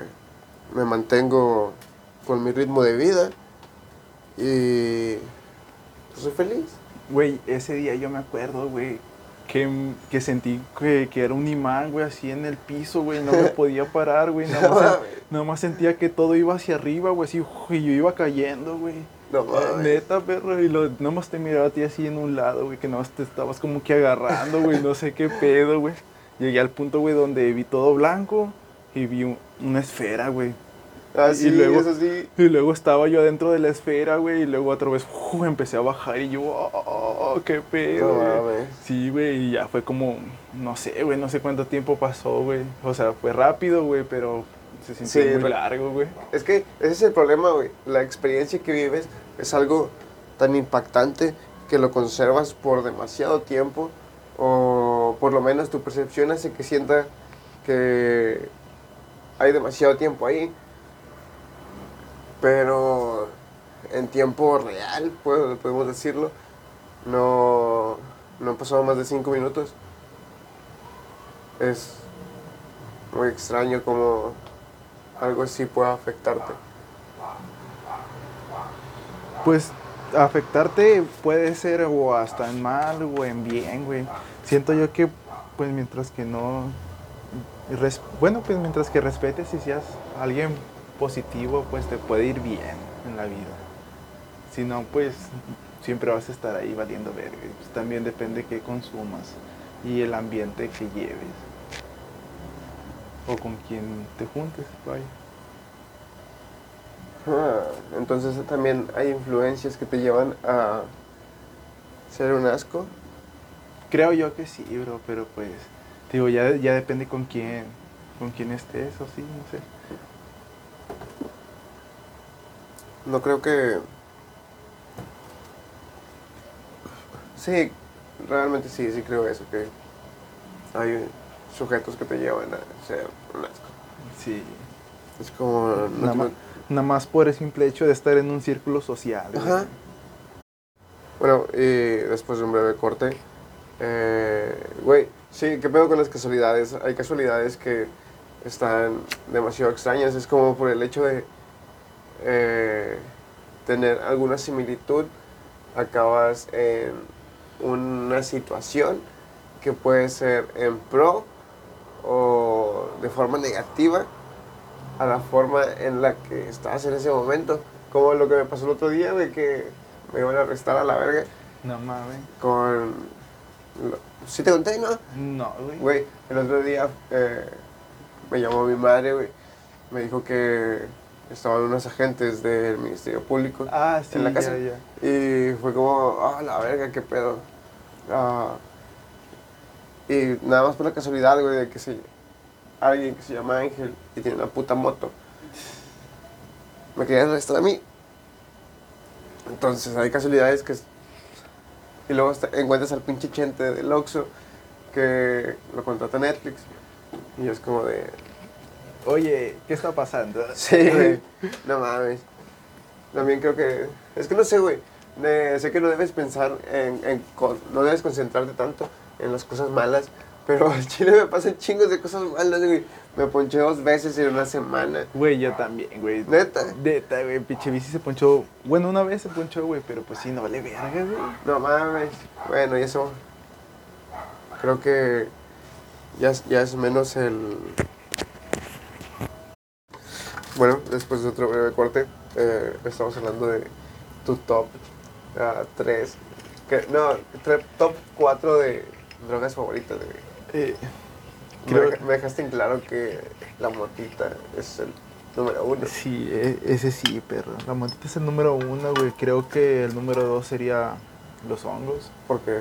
me mantengo con mi ritmo de vida y pues, soy feliz. Güey, ese día yo me acuerdo, güey, que, que sentí que, que era un imán, güey, así en el piso, güey, no me podía parar, güey, nada más, nada más sentía que todo iba hacia arriba, güey, así, y yo iba cayendo, güey. No Eh. Neta, perro, y lo, nada más te miraba a ti así en un lado, güey, que nada más te estabas como que agarrando, güey, no sé qué pedo, güey. Llegué al punto, güey, donde vi todo blanco y vi un- una esfera, güey. Ah, y luego-. Y luego estaba yo adentro de la esfera, güey, y luego otra vez uf, empecé a bajar y yo, oh, qué pedo, No güey. mames. Sí, güey, y ya fue como, no sé, güey, no sé cuánto tiempo pasó, güey. O sea, fue rápido, güey, pero se sintió Sí, muy pero- largo, güey. Es que ese es el problema, güey. La experiencia que vives es algo tan impactante que lo conservas por demasiado tiempo o por lo menos tu percepción hace que sienta que hay demasiado tiempo ahí. Pero en tiempo real, podemos decirlo, no, no pasado más de cinco minutos. Es muy extraño como algo así pueda afectarte. Pues afectarte puede ser o hasta en mal o en bien, güey. Siento yo que, pues mientras que no... bueno, pues mientras que respetes y seas alguien positivo, pues te puede ir bien en la vida. Si no, pues siempre vas a estar ahí valiendo verga. Pues, también depende qué consumas y el ambiente que lleves. O con quien te juntes, vaya. Ah, entonces también hay influencias que te llevan a ser un asco. Creo yo que sí, bro, pero pues, digo, ya, ya depende con quién, con quién estés o sí, no sé. No creo que... Sí, realmente sí, sí creo eso, que hay sujetos que te llevan a ser un asco. Sí. Es como... no Nada, más, nada más por el simple hecho de estar en un círculo social. Ajá. Bueno, y después de un breve corte, eh, güey, sí, ¿qué pedo con las casualidades? Hay casualidades que están demasiado extrañas. Es como por el hecho de eh, tener alguna similitud, acabas en una situación que puede ser en pro o de forma negativa a la forma en la que estás en ese momento. Como lo que me pasó el otro día, de que me iban a arrestar a la verga No mames. con... ¿Sí te conté, no? No, güey. Güey, el otro día eh, me llamó mi madre, güey. Me dijo que estaban unos agentes del Ministerio Público Ah, sí, en la casa. ya. Y fue como, ah, la verga, qué pedo. Ah, y nada más por la casualidad, güey, de que se, alguien que se llama Ángel y tiene una puta moto. Me querían arrestar a mí. Entonces hay casualidades que... Y luego encuentras al pinche chente del Oxxo que lo contrata Netflix. Y es como de... Oye, ¿qué está pasando? Sí, güey. No mames. También creo que. Es que no sé, güey. Eh, sé que no debes pensar en, No debes concentrarte tanto en las cosas malas. Pero al chile me pasan chingos de cosas malas, güey. Me ponché dos veces en una semana. Güey, yo también, güey. Neta. Neta, güey, pinche bici se ponchó. Bueno, una vez se ponchó, güey, pero pues sí, no vale verga, güey. No mames. Bueno, y eso. Creo que. Ya, ya es menos el. Bueno, después de otro breve corte, eh, estamos hablando de tu top 3. que, no, tre- top 4 de drogas favoritas, güey. Eh, Me Creo- deja- Me dejaste en claro que la motita es el número uno. sí, e- ese sí, perro. La motita es el número uno, güey. Creo que el número dos sería los hongos. Porque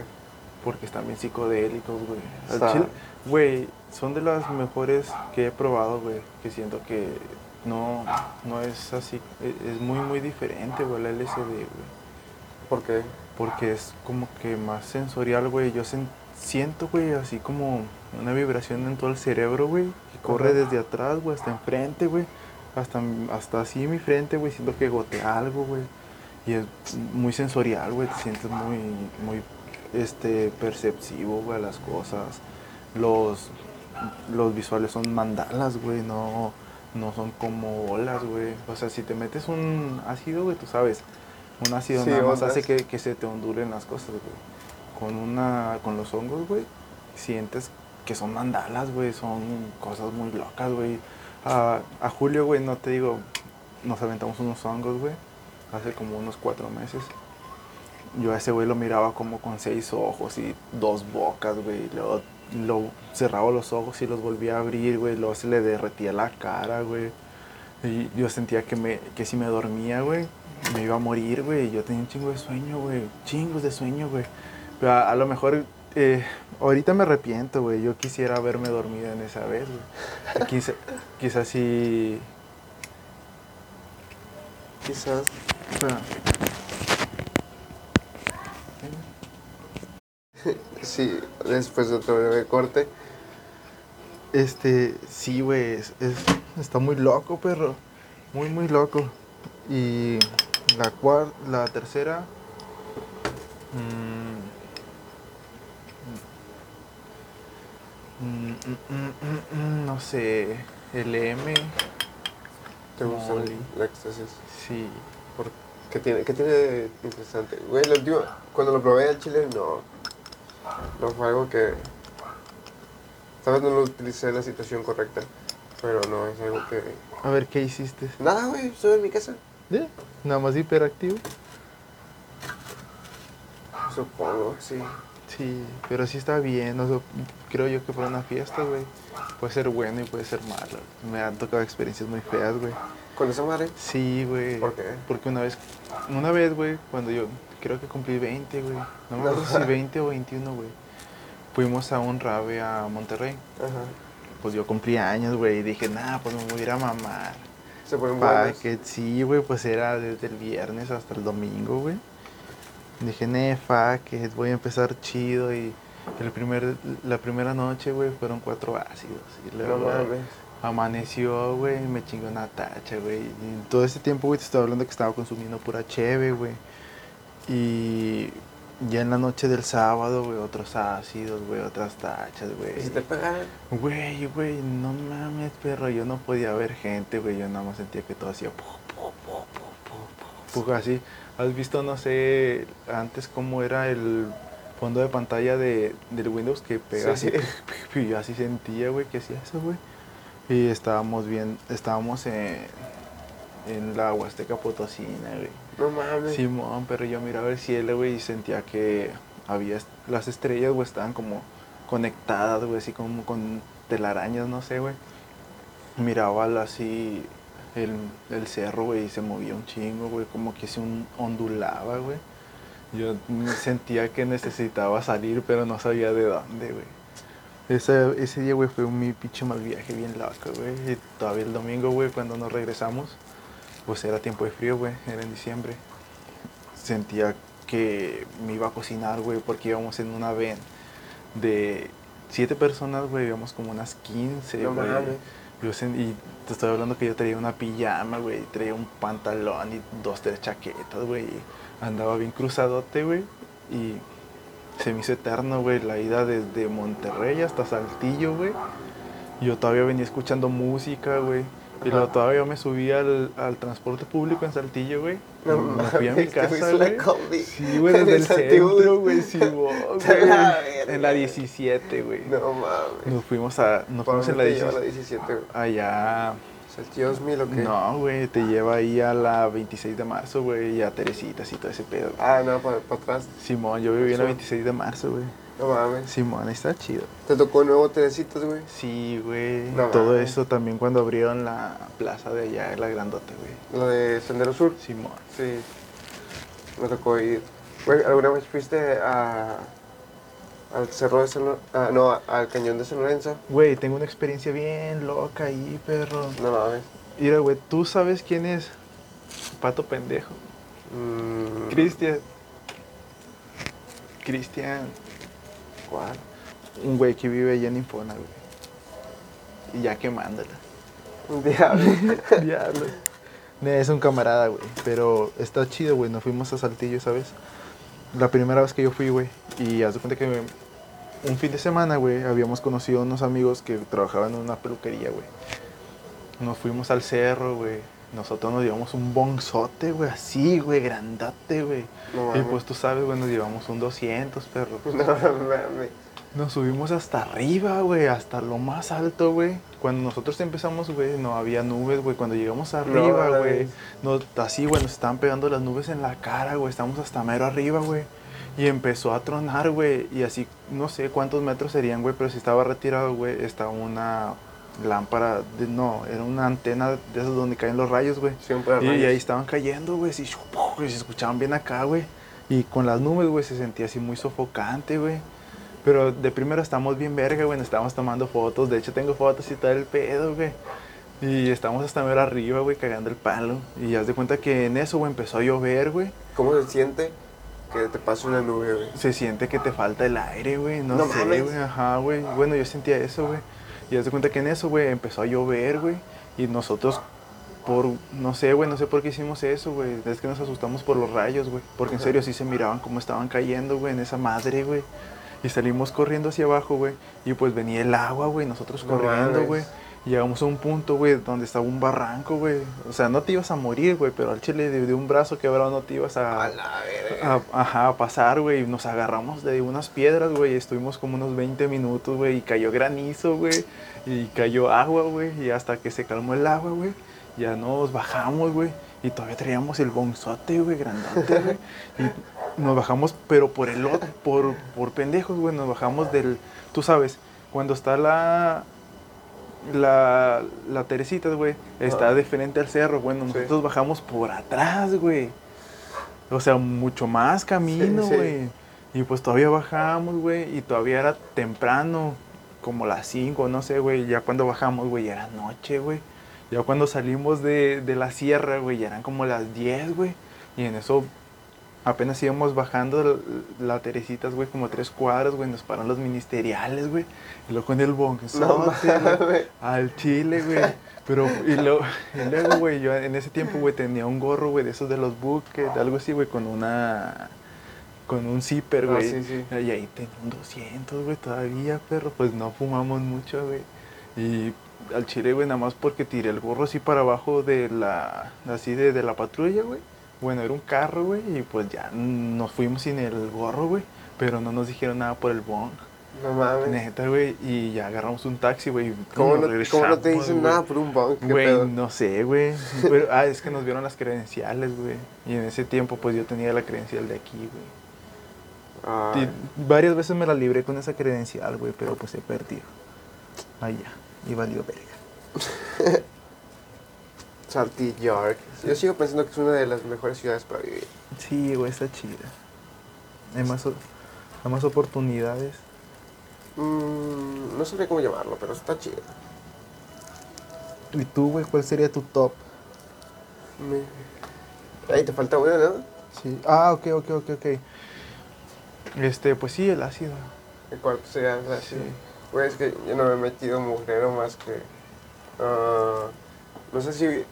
Porque están bien psicodélicos, güey. Al chile, Güey, son de las mejores que he probado, güey. Que siento que no, no es así. e- Es muy, muy diferente, güey, la LSD, güey. porque Porque es como que más sensorial, güey. Yo sen- siento, güey, así como una vibración en todo el cerebro, güey. Que corre desde atrás, güey, hasta enfrente, güey. Hasta, hasta así mi frente, güey. Siento que gotea algo, güey. Y es muy sensorial, güey. Te sientes muy, muy, este, perceptivo, güey, a las cosas. Los, los visuales son mandalas, güey. No, no son como olas, güey. O sea, si te metes un ácido, güey, tú sabes. Un ácido Sí, nada más hace que, que se te ondulen las cosas, güey. Con una, con los hongos, güey, sientes que son mandalas, güey, son cosas muy locas, güey. A, a Julio, güey, no te digo, nos aventamos unos hongos, güey, hace como unos cuatro meses. Yo a ese güey lo miraba como con seis ojos y dos bocas, güey. y Luego lo cerraba los ojos y los volvía a abrir, güey. Luego se le derretía la cara, güey. Y yo sentía que, me, que si me dormía, güey, me iba a morir, güey. Yo tenía un chingo de sueño, güey. Chingos de sueño, güey. Pero a, lo mejor, eh, ahorita me arrepiento, güey. Yo quisiera haberme dormido en esa vez, güey. Quizá- Quizás sí... quizás. Sí, después de otro breve corte. Este, sí, güey, es, es- está muy loco, perro. Muy, muy loco. Y la cuarta, la tercera. mm, mm, mm, no sé. LM. ¿Te gusta Molly. el éxtasis? Sí. ¿Por- ¿Qué tiene, ¿Qué tiene de interesante? Güey, la última, cuando lo probé al chile, no. No fue algo que. Tal vez no lo utilicé en la situación correcta, pero no es algo que. A ver, ¿qué hiciste? Nada, güey, estuve en mi casa. ¿Ya? Nada más hiperactivo. Supongo, sí. Sí, pero sí está bien. o sea, creo yo que para una fiesta, güey, puede ser bueno y puede ser malo. Me han tocado experiencias muy feas, güey. ¿Con esa madre? Sí, güey. ¿Por qué? Porque una vez, una vez, güey, cuando yo creo que cumplí 20, güey. No me acuerdo si 20 o 21, güey. Fuimos a un rave a Monterrey. Ajá. Pues yo cumplí años, güey, y dije, nah, pues me voy a ir a mamar. Se ponen Pa' buenas. que sí, güey, pues era desde el viernes hasta el domingo, güey. Dije, nefa, que voy a empezar chido y el primer, la primera noche, güey, fueron cuatro ácidos. Y No luego mames. amaneció, güey, me chingó una tacha, güey. Y todo ese tiempo, güey, te estaba hablando que estaba consumiendo pura cheve, güey. Y ya en la noche del sábado, güey, otros ácidos, güey, otras tachas, güey. ¿Y si te pegan? Güey, güey, no mames, perro, yo no podía ver gente, güey, yo nada más sentía que todo hacía así. ¿Has visto, no sé, antes cómo era el fondo de pantalla de, del Windows que pega Sí, así? sí. Y yo así sentía, güey, que hacía eso, güey. Y estábamos bien, estábamos en, en la Huasteca Potosina, güey. No mames. Pero yo miraba el cielo, güey, y sentía que había las estrellas, güey, estaban como conectadas, güey, así como con telarañas, no sé, güey. Miraba así el, el cerro, güey, y se movía un chingo, güey, como que se un- ondulaba, güey. Yo sentía que necesitaba salir, pero no sabía de dónde, güey. Ese, ese día, güey, fue mi pinche mal viaje bien loco, güey. Y todavía el domingo, güey, cuando nos regresamos, pues era tiempo de frío, güey, era en diciembre. Sentía que me iba a cocinar, güey, porque íbamos en una van de siete personas, güey, íbamos como unas 15, No güey. Yo y te estoy hablando que yo traía una pijama, güey, traía un pantalón y dos, tres chaquetas, güey. Andaba bien cruzadote, güey. Y se me hizo eterno, güey, la ida desde Monterrey hasta Saltillo, güey. Yo todavía venía escuchando música, güey. Y luego todavía me subí al, al transporte público en Saltillo, güey. No me fui a mi casa, güey. Sí, güey, desde el centro, güey, sí, güey. En la 17, güey. No mames. Nos fuimos a, nos ¿Para fuimos en la te lleva 17. la 17, güey? Allá. ¿Saltillo 2000 o qué? No, güey, te lleva ahí a la 26 de marzo, güey, y a Teresitas y todo ese pedo. Ah, no, para, atrás. Simón, yo viví en la Sí. 26 de marzo, güey. No mames. Simón, está chido. ¿Te tocó nuevo Teresitas, güey? Sí, güey. No todo mames. eso también cuando abrieron la plaza de allá, la grandota, güey. Lo de Sendero Sur. Simón. Sí. Me tocó ir. Güey, ¿alguna vez fuiste a. al cerro de San? Ah, no, al cañón de San Lorenzo? Güey, tengo una experiencia bien loca ahí, perro. No mames. Mira, güey, ¿tú sabes quién es Pato Pendejo? Mm, Cristian. Cristian. ¿Cuál? Un güey que vive allá en Infona, güey. Y ya quemándola. Diablo. Diablo. Es un camarada, güey. Pero está chido, güey. Nos fuimos a Saltillo, ¿sabes? La primera vez que yo fui, güey. Y haz de cuenta que un fin de semana, güey, habíamos conocido a unos amigos que trabajaban en una peluquería, güey. Nos fuimos al cerro, güey. Nosotros nos llevamos un bonzote, güey, así, güey, grandote, güey. No Y pues tú sabes, güey, nos llevamos un 200, perro. No mames. Nos subimos hasta arriba, güey, hasta lo más alto, güey. Cuando nosotros empezamos, güey, no había nubes, güey. Cuando llegamos arriba, No, güey, no, así, güey, nos estaban pegando las nubes en la cara, güey. Estamos hasta mero arriba, güey. Y empezó a tronar, güey. Y así, no sé cuántos metros serían, güey, pero si estaba retirado, güey, estaba una lámpara, de, no, era una antena de esas donde caen los rayos, güey. Siempre Y, y ahí estaban cayendo, güey, shup, y se escuchaban bien acá, güey. Y con las nubes, güey, se sentía así muy sofocante, güey. Pero de primero estamos bien verga, güey, nos estábamos tomando fotos. De hecho, tengo fotos y todo el pedo, güey. Y estamos hasta ver arriba, güey, cagando el palo. Y haz de cuenta que en eso, güey, empezó a llover, güey. ¿Cómo se siente que te pasa una nube, güey? Se siente que te falta el aire, güey. No, No sé, güey. Ajá, güey. Bueno, yo sentía eso, güey. Y haz de cuenta que en eso, güey, empezó a llover, güey. Y nosotros, por, no sé, güey, no sé por qué hicimos eso, güey. Es que nos asustamos por los rayos, güey. Porque en serio sí se miraban como estaban cayendo, güey, en esa madre, güey. Y salimos corriendo hacia abajo, güey. Y pues venía el agua, güey. Nosotros No corriendo, güey. Y Llegamos a un punto, güey, donde estaba un barranco, güey. O sea, no te ibas a morir, güey, pero al chile de, de un brazo quebrado no te ibas a, A la verga. a- ajá, a pasar, güey. Nos agarramos de unas piedras, güey. Estuvimos como unos 20 minutos, güey. Y cayó granizo, güey. Y cayó agua, güey. Y hasta que se calmó el agua, güey. Ya nos bajamos, güey. Y todavía traíamos el bonzote, güey, grandote, güey. Y nos bajamos, pero por el otro, por, por pendejos, güey, nos bajamos del, tú sabes, cuando está la, la, la Teresita, güey, está Ah. de frente al cerro, bueno, Sí. nosotros bajamos por atrás, güey. O sea, mucho más camino, Sí, sí. güey. Y pues todavía bajamos, güey, y todavía era temprano, como las 5, no sé, güey. Ya cuando bajamos, güey, ya era noche, güey. Ya cuando salimos de, de la sierra, güey, ya eran como las 10, güey. Y en eso apenas íbamos bajando la Teresitas, güey, como tres cuadras, güey. Nos pararon los ministeriales, güey. Y luego con el bonzote, No güey, mames. Al chile, güey. Pero, y luego, y luego, güey, yo en ese tiempo, güey, tenía un gorro, güey, de esos de los buques, algo así, güey, con una. Con un zipper, Ah, güey. sí, sí. Y ahí tenía un 200, güey, todavía, perro. Pues no fumamos mucho, güey. Y al chile, güey, nada más porque tiré el gorro así para abajo de la. Así de, de la patrulla, güey. Bueno, era un carro, güey, y pues ya nos fuimos sin el gorro, güey. Pero no nos dijeron nada por el bong. No mames. Neta, güey. Y ya agarramos un taxi, güey. ¿Cómo no, cómo no te dicen nada por un? ¿Qué Güey, no sé, güey. Ah, es que nos vieron las credenciales, güey. Y en ese tiempo, pues yo tenía la credencial de aquí, güey. Y varias veces me la libré con esa credencial, güey, pero pues he perdido. Ahí ya. Y valió verga. Salty York. Yo sigo pensando que es una de las mejores ciudades para vivir. Sí, güey, está chida. Hay más, hay más oportunidades. Mm, no sabría cómo llamarlo, pero está chido. ¿Y tú, güey, cuál sería tu top? Me... Ay, te falta una, ¿no? Sí. Ah, ok, ok, ok, ok. Este, pues sí, el ácido. ¿El cuál sería la Sí. Güey, es que yo no me he metido mugrero más que... ah, no sé si...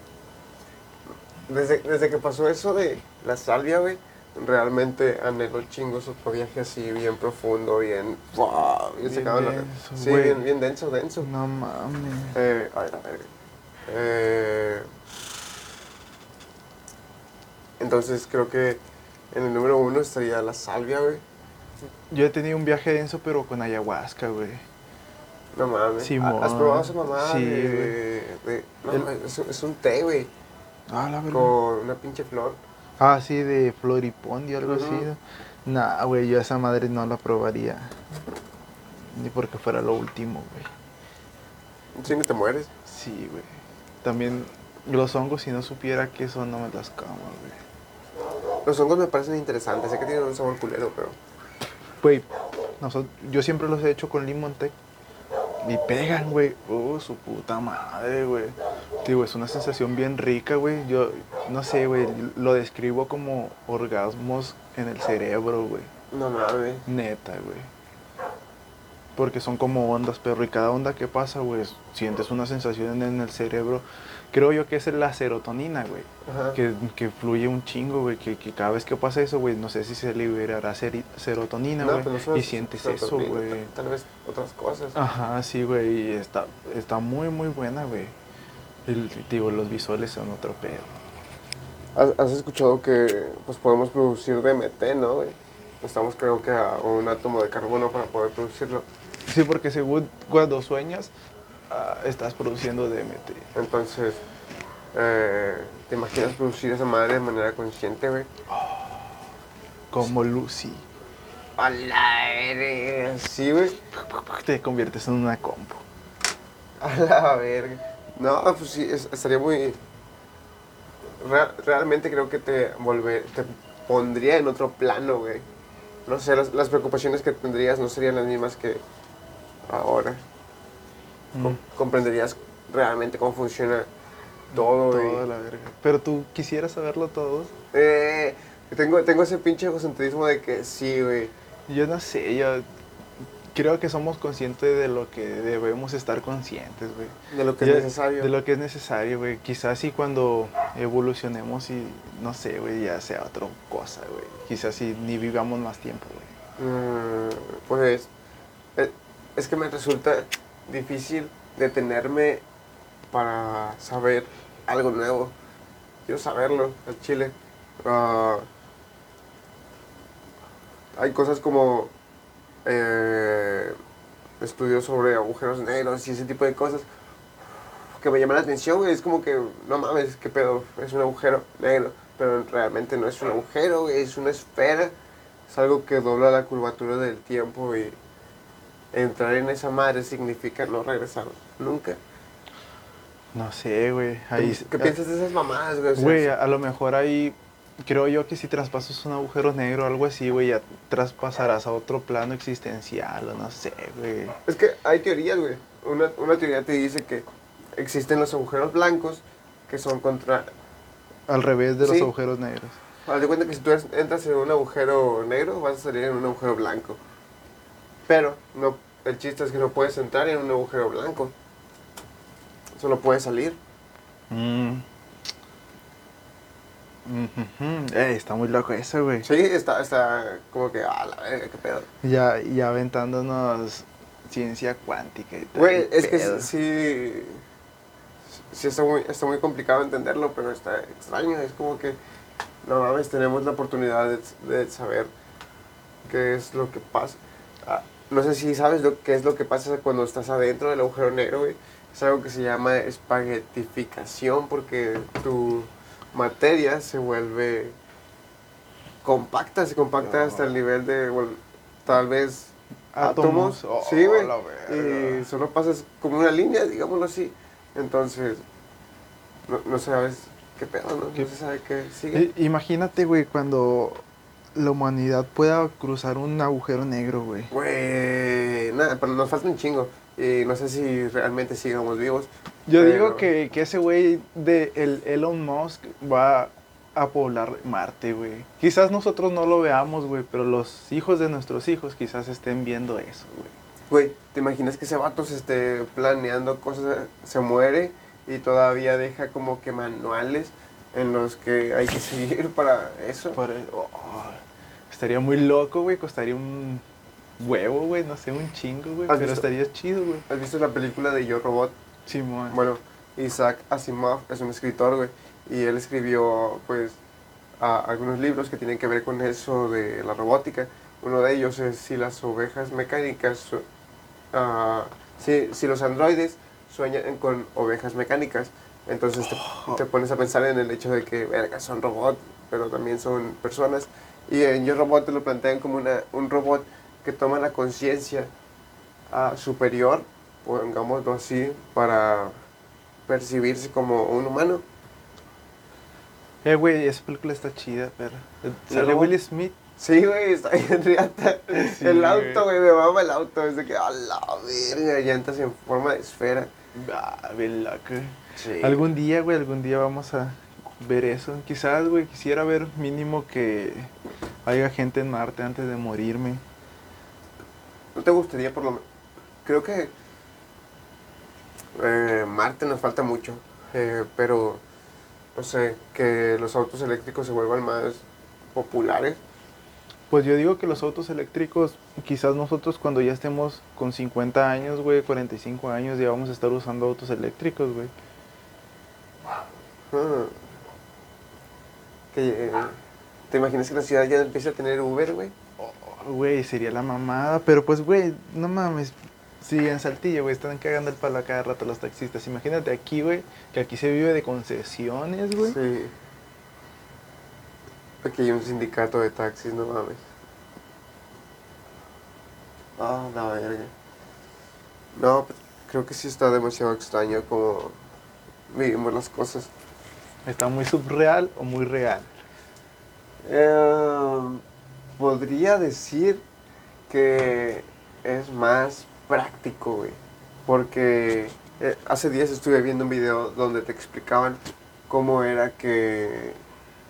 Desde, desde que pasó eso de la salvia, güey, realmente anhelo chingos otro viaje así bien profundo, bien... ¡Wow! Bien Bien sacado la- denso, Sí, bien, bien denso, denso. No mames. Eh, a ver, a ver. Eh, entonces creo que en el número uno estaría la salvia, güey. Yo he tenido un viaje denso, pero con ayahuasca, güey. No mames. Simón. ¿Has probado esa mamada? Sí, de, de- no, El- es, es un té, güey, Ah, la verdad. con una pinche flor. Ah, sí, de floripondio, algo así. Nah, güey, yo esa madre no la probaría. Ni porque fuera lo último, güey. Si no te mueres. Sí, güey. También los hongos, si no supiera que eso no me las como, güey. Los hongos me parecen interesantes. Sé que tienen un sabor culero, pero... Güey, yo siempre los he hecho con limón tech. Y pegan, güey. Uh, su puta madre, güey. Digo, es una sensación bien rica, güey. Yo, no sé, güey, lo describo como orgasmos en el cerebro, güey. No mames. Neta, güey. Porque son como ondas, perro. Y cada onda que pasa, güey, sientes una sensación en el cerebro. Creo yo que es la serotonina, güey. Que, que fluye un chingo, güey. Que, que cada vez que pasa eso, güey, no sé si se liberará seri- serotonina, güey. no y es sientes eso, güey. Tal vez otras cosas. Ajá, sí, güey. Y está, está muy, muy buena, güey. Digo, los visuales son otro pedo. ¿Has, has escuchado que pues podemos producir DMT, no, güey? Estamos creo que a un átomo de carbono para poder producirlo. Sí, porque según cuando sueñas, ah, estás produciendo DMT. Entonces, eh, ¿te imaginas producir esa madre de manera consciente, güey? Como Lucy. A la verga. Sí, güey. Te conviertes en una compu. A la verga. No, pues sí, es- estaría muy... Real- realmente creo que te volver, te pondría en otro plano, güey. No sé, las, las preocupaciones que tendrías no serían las mismas que ahora. Com- Mm. comprenderías realmente cómo funciona todo, güey. Toda la verga. Pero tú quisieras saberlo todo. Eh, tengo, tengo ese pinche egocentrismo de que sí, güey. Yo no sé, yo creo que somos conscientes de lo que debemos estar conscientes, güey. De lo que es necesario. De lo que es necesario, güey. Quizás sí cuando evolucionemos y, no sé, güey, ya sea otra cosa, güey. Quizás sí ni vivamos más tiempo, güey. Mm, pues eh, es que me resulta difícil detenerme para saber algo nuevo. Quiero saberlo, al chile. Ah, hay cosas como eh, estudios sobre agujeros negros y ese tipo de cosas. que me llama la atención. Es como que, no mames, qué pedo, es un agujero negro. Pero realmente no es un agujero, es una esfera. Es algo que dobla la curvatura del tiempo y entrar en esa madre significa no regresar nunca. No sé, güey. Ahí, ¿Qué piensas de esas mamadas, güey? Güey, a lo mejor ahí creo yo que si traspasas un agujero negro o algo así, güey, ya traspasarás a otro plano existencial o no sé, güey. Es que hay teorías, güey. Una, una teoría te dice que existen los agujeros blancos que son contra... Al revés de los Sí. agujeros negros. Haz de cuenta que si tú entras en un agujero negro, vas a salir en un agujero blanco. Pero no, el chiste es que no puedes entrar en un agujero blanco. Solo puedes salir. Mm. Ujujú. Ey, está muy loco eso, güey. Sí, está, está como que, ah, la verga, qué pedo. Ya, ya aventándonos ciencia cuántica y todo. Güey, es que sí, sí está muy, está muy complicado entenderlo, pero está extraño. Es como que, no mames, tenemos la oportunidad de, de saber qué es lo que pasa. Ah, no sé si sabes lo, qué es lo que pasa cuando estás adentro del agujero negro, güey. Es algo que se llama espaguetificación porque tu materia se vuelve compacta, se compacta hasta el nivel de, bueno, tal vez Átomos. átomos. Oh, sí, güey. Y solo pasas como una línea, digámoslo así. Entonces, no, no sabes qué pedo, ¿no? ¿Qué? No se sabe qué sigue. Imagínate, güey, cuando la humanidad pueda cruzar un agujero negro, güey. Güey, nada, pero nos falta un chingo. Y no sé si realmente sigamos vivos. Yo pero- digo que, que ese güey de el Elon Musk va a poblar Marte, güey. Quizás nosotros no lo veamos, güey, pero los hijos de nuestros hijos quizás estén viendo eso, güey. Güey, ¿te imaginas que ese vato se esté planeando cosas, se muere y todavía deja como que manuales en los que hay que seguir para eso? Por el- oh, estaría muy loco, güey, costaría un huevo, güey, no sé, un chingo, güey, ¿Has pero visto? estaría chido, güey. ¿Has visto la película de Yo Robot? Simón. Bueno, Isaac Asimov es un escritor, güey, y él escribió, pues, a- algunos libros que tienen que ver con eso de la robótica. Uno de ellos es si las ovejas mecánicas, ah, si, si los androides sueñan con ovejas mecánicas. Entonces te, te pones a pensar en el hecho de que, verga, son robots, pero también son personas. Y en Yo Robot te lo plantean como una, un robot que toma la conciencia ah, superior, pongámoslo así, para percibirse como un humano. Eh, güey, esa película está chida, pero. ¿Y Sale? Will Smith. Sí, güey, está bien riata. Sí, el auto, güey, me mama el auto. Es de que, a la verga, llantas en forma de esfera. Ah, bien loco. Sí. Algún día, güey, algún día vamos a ver eso. Quizás, güey, quisiera ver mínimo que haya gente en Marte antes de morirme. ¿No te gustaría por lo menos? Creo que eh, Marte nos falta mucho, eh, pero no sé, que los autos eléctricos se vuelvan más populares. Pues yo digo que los autos eléctricos, quizás nosotros cuando ya estemos con 50 años, güey, 45 años, ya vamos a estar usando autos eléctricos, güey. Ah. Que, eh, ¿Te imaginas que la ciudad ya empieza a tener Uber, güey? Oh, Güey, sería la mamada, pero pues, güey, no mames. Si en Saltillo, güey, están cagando el palo a cada rato los taxistas. Imagínate aquí, güey, que aquí se vive de concesiones, güey. Sí. Aquí hay un sindicato de taxis, no mames. Ah, la verga. No, pues, creo que sí está demasiado extraño como vivimos las cosas. ¿Está muy subreal o muy real? Eh, podría decir que es más práctico, güey. Porque eh, hace días estuve viendo un video donde te explicaban cómo era que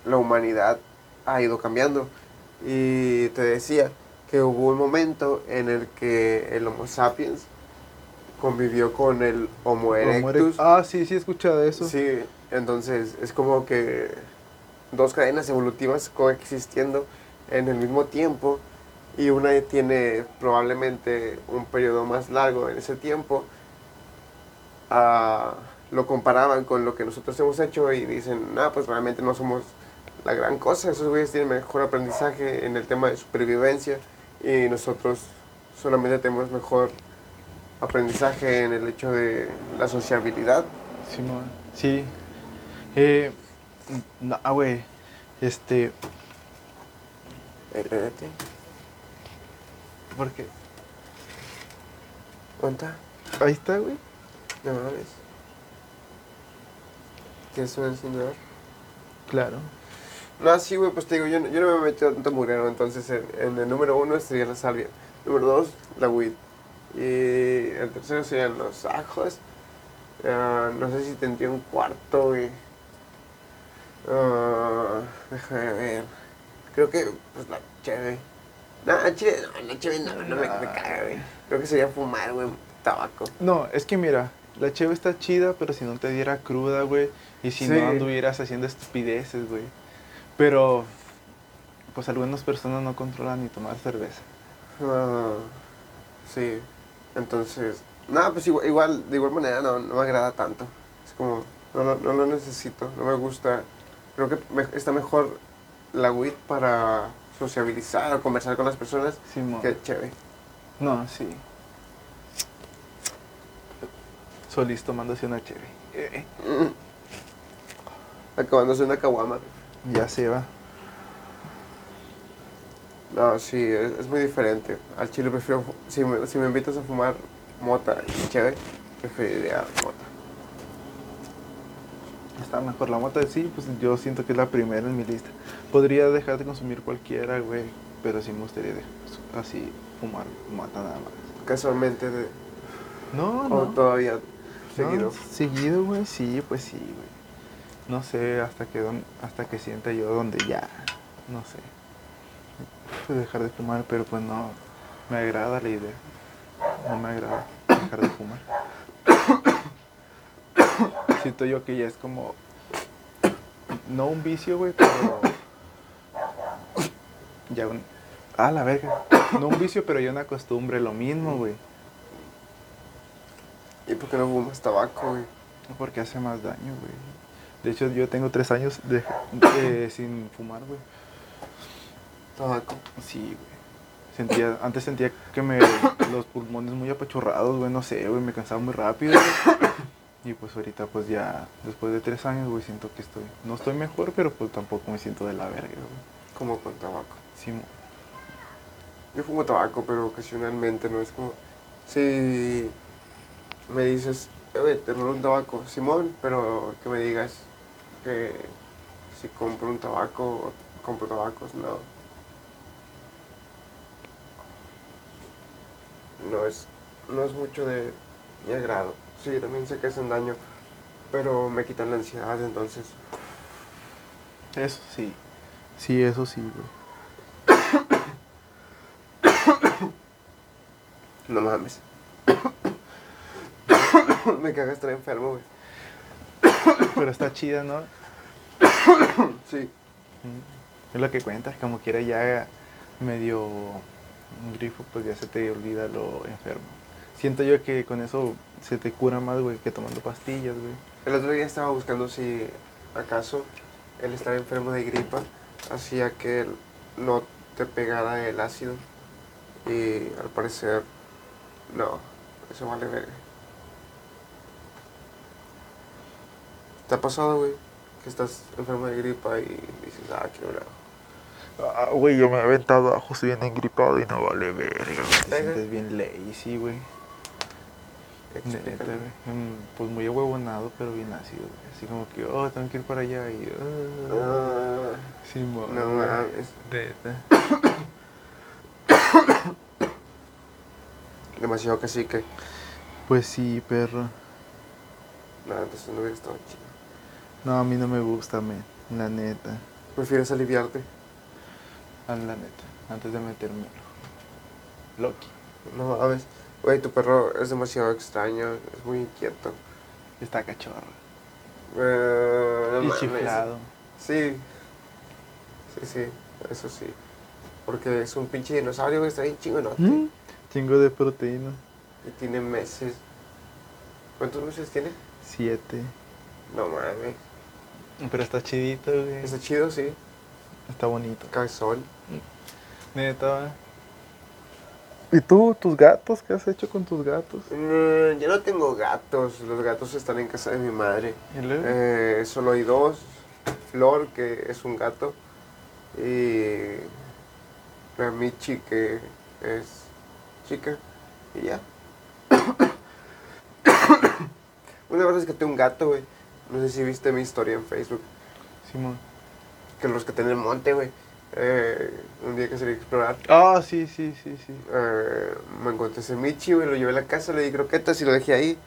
la humanidad ha ido cambiando. Y te decía que hubo un momento en el que el Homo sapiens convivió con el Homo erectus. ere- Ah, sí, sí he escuchado eso. Sí, entonces es como que dos cadenas evolutivas coexistiendo en el mismo tiempo y una tiene probablemente un periodo más largo en ese tiempo. Ah, lo comparaban con lo que nosotros hemos hecho y dicen, no, pues realmente no somos la gran cosa, esos güeyes tienen mejor aprendizaje en el tema de supervivencia y nosotros solamente tenemos mejor aprendizaje en el hecho de la sociabilidad. Simón, sí. Eh, no, güey. Este, Espérate. ¿por qué? ¿Dónde está? Ahí está, güey. No mames. ¿Tienes un encendedor? Claro. No, sí, güey, pues te digo, yo, no- yo no me he metido tanto mugrero, entonces en, en el número uno estaría la salvia. Número dos, la weed. Y el tercero serían los ajos. Ah, no sé si tendría un cuarto, güey. Ah, déjame ver. Creo que, pues la cheve. No, chile, no, la cheve no, no me, me caga, güey. Creo que sería fumar, güey, tabaco. No, es que mira, la cheve está chida, pero si no te diera cruda, güey. Y si Sí. no anduvieras haciendo estupideces, güey. Pero, pues algunas personas no controlan ni tomar cerveza. Ah, sí, entonces, nada, pues igual, igual- de igual manera no, no me agrada tanto. Es como, no, lo- no lo necesito, no me gusta. Creo que me- está mejor la weed para sociabilizar o conversar con las personas Simón. que chévere. No, sí. Solís tomándose una cheve. Eh, Acabándose una caguama. ya se va. No, sí, es, es muy diferente. Al chile prefiero, si me, si me invitas a fumar mota y chévere, preferiría mota. Está mejor la mota, sí, pues yo siento que es la primera en mi lista. Podría dejar de consumir cualquiera, güey, pero sí me gustaría de- así fumar mata nada más. Casualmente, de, No, o no. todavía seguido. No, seguido, güey, sí, pues sí, güey. No sé hasta que don- hasta que sienta yo donde ya, no sé. Pues dejar de fumar, pero pues no me agrada la idea. No me agrada dejar de fumar. Siento yo que ya es como no un vicio, güey, pero ya un ah, la verga. No un vicio, pero ya una costumbre, lo mismo, güey. ¿Y por qué no fumas tabaco, güey? Porque hace más daño, güey. De hecho, yo tengo tres años de, de- sin fumar, güey. Tabaco. Sí, güey. Sentía, antes sentía que me los pulmones muy apachurrados, güey, no sé, güey, me cansaba muy rápido. güey. Y pues ahorita pues ya, después de tres años, güey, siento que estoy, no estoy mejor, pero pues tampoco me siento de la verga, güey. Como con tabaco. Sí, Yo fumo tabaco, pero ocasionalmente, ¿no? Es como, si me dices, oye, te rolo un tabaco, Simón, pero que me digas que si compro un tabaco compro tabacos, no. No es, no es mucho de mi agrado. Sí, también sé que hacen daño, pero me quitan la ansiedad, entonces, Eso sí. Sí, eso sí, güey. no mames. me caga estar enfermo, güey. Pero está chida, ¿no? Sí. Mm, Es lo que cuentas, como quiera ya medio un grifo, pues ya se te olvida lo enfermo. Siento yo que con eso se te cura más, güey, que tomando pastillas, güey. El otro día estaba buscando si acaso el estar enfermo de gripa hacía que el- no te pegara el ácido. Y al parecer, no, eso vale verga. ¿Te ha pasado, güey? Que estás enfermo de gripa y dices, ah, quiero una. Ah, güey, yo me he aventado abajo, estoy bien engripado y no vale verga. Te Verga. sientes bien lazy, güey. Pues muy ahuevonado, pero bien ácido. Así como que, oh, tengo que ir para allá y... ah, Ah, sí, no mames. Neta. Demasiado cacique. Pues sí, perro. No, entonces no hubiera estado chido. No, a mí no me gusta, men. La neta. ¿Prefieres aliviarte? Ah, La neta. Antes de meterme. Loki. No mames. Güey, tu perro es demasiado extraño, es muy inquieto. Está cachorro. No y chiflado. Sí. Sí, sí, eso sí. Porque es un pinche dinosaurio, güey, está bien chingonote. Mm, Chingo de proteína. Y tiene meses. ¿Cuántos meses tiene? Siete. No mames. Pero está chidito, güey. Está chido, sí. Está bonito. Sol. Neta, ¿Y tú, tus gatos? ¿Qué has hecho con tus gatos? Mm, yo no tengo gatos, los gatos están en casa de mi madre. ¿Y luego? Eh, solo hay dos, Flor, que es un gato, y la Michi, que es chica, y ya. Una vez rescaté un gato, güey. No sé si viste mi historia en Facebook. Simón. Que los que en el monte, güey. Eh, un día que salí a explorar, Ah, sí, sí, sí, sí. eh, me encontré ese Michi, güey. Lo llevé a la casa, le di croquetas y lo dejé ahí.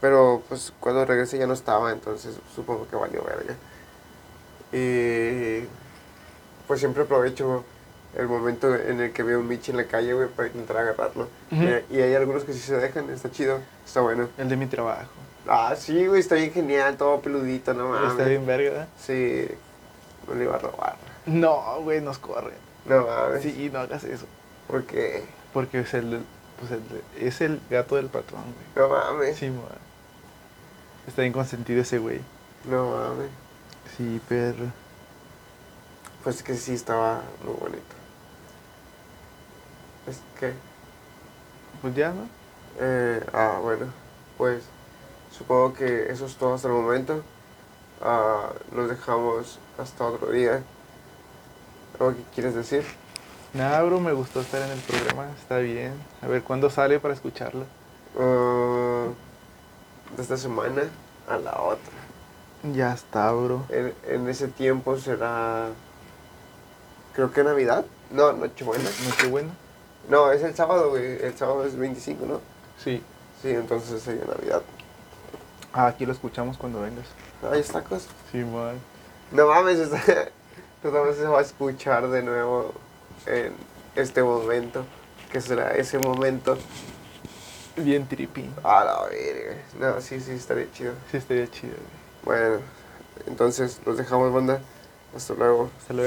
Pero pues cuando regresé ya no estaba, entonces supongo que valió verga. Y pues siempre aprovecho el momento en el que veo un Michi en la calle, güey, para intentar agarrarlo. Y, y hay algunos que sí se dejan, está chido, está bueno. El de mi trabajo. Ah, sí, güey, está bien genial, todo peludito, no mames. Está bien verga, ¿verdad? Sí, no le iba a robar. No, güey, nos corre. No mames. Sí, no hagas eso. Porque, Porque es el, pues el, es el gato del patrón, güey. no mames. Sí, man. Está bien consentido ese güey. No mames. Sí, perro. Pues que sí estaba muy bonito. Es que, Pues ya, ¿no? eh, ah, bueno, pues supongo que eso es todo hasta el momento. Ah, nos dejamos hasta otro día. ¿Algo que quieres decir? Nada, bro, me gustó estar en el programa. Está bien. A ver cuándo sale para escucharlo. De esta semana a la otra. Ya está, bro. En, en ese tiempo será. Creo que Navidad. No, Nochebuena. Nochebuena. No, es el sábado, güey. El sábado es 25, ¿no? Sí. Sí, entonces sería Navidad. Ah, aquí lo escuchamos cuando vengas. Hay tacos. Sí, man. No mames, está- no se va a escuchar de nuevo en este momento. Que será ese momento. Bien trippy. A la verga. No, sí, sí, estaría chido. Sí, estaría chido, güey. Bueno, entonces los dejamos, banda. Hasta luego. Hasta luego.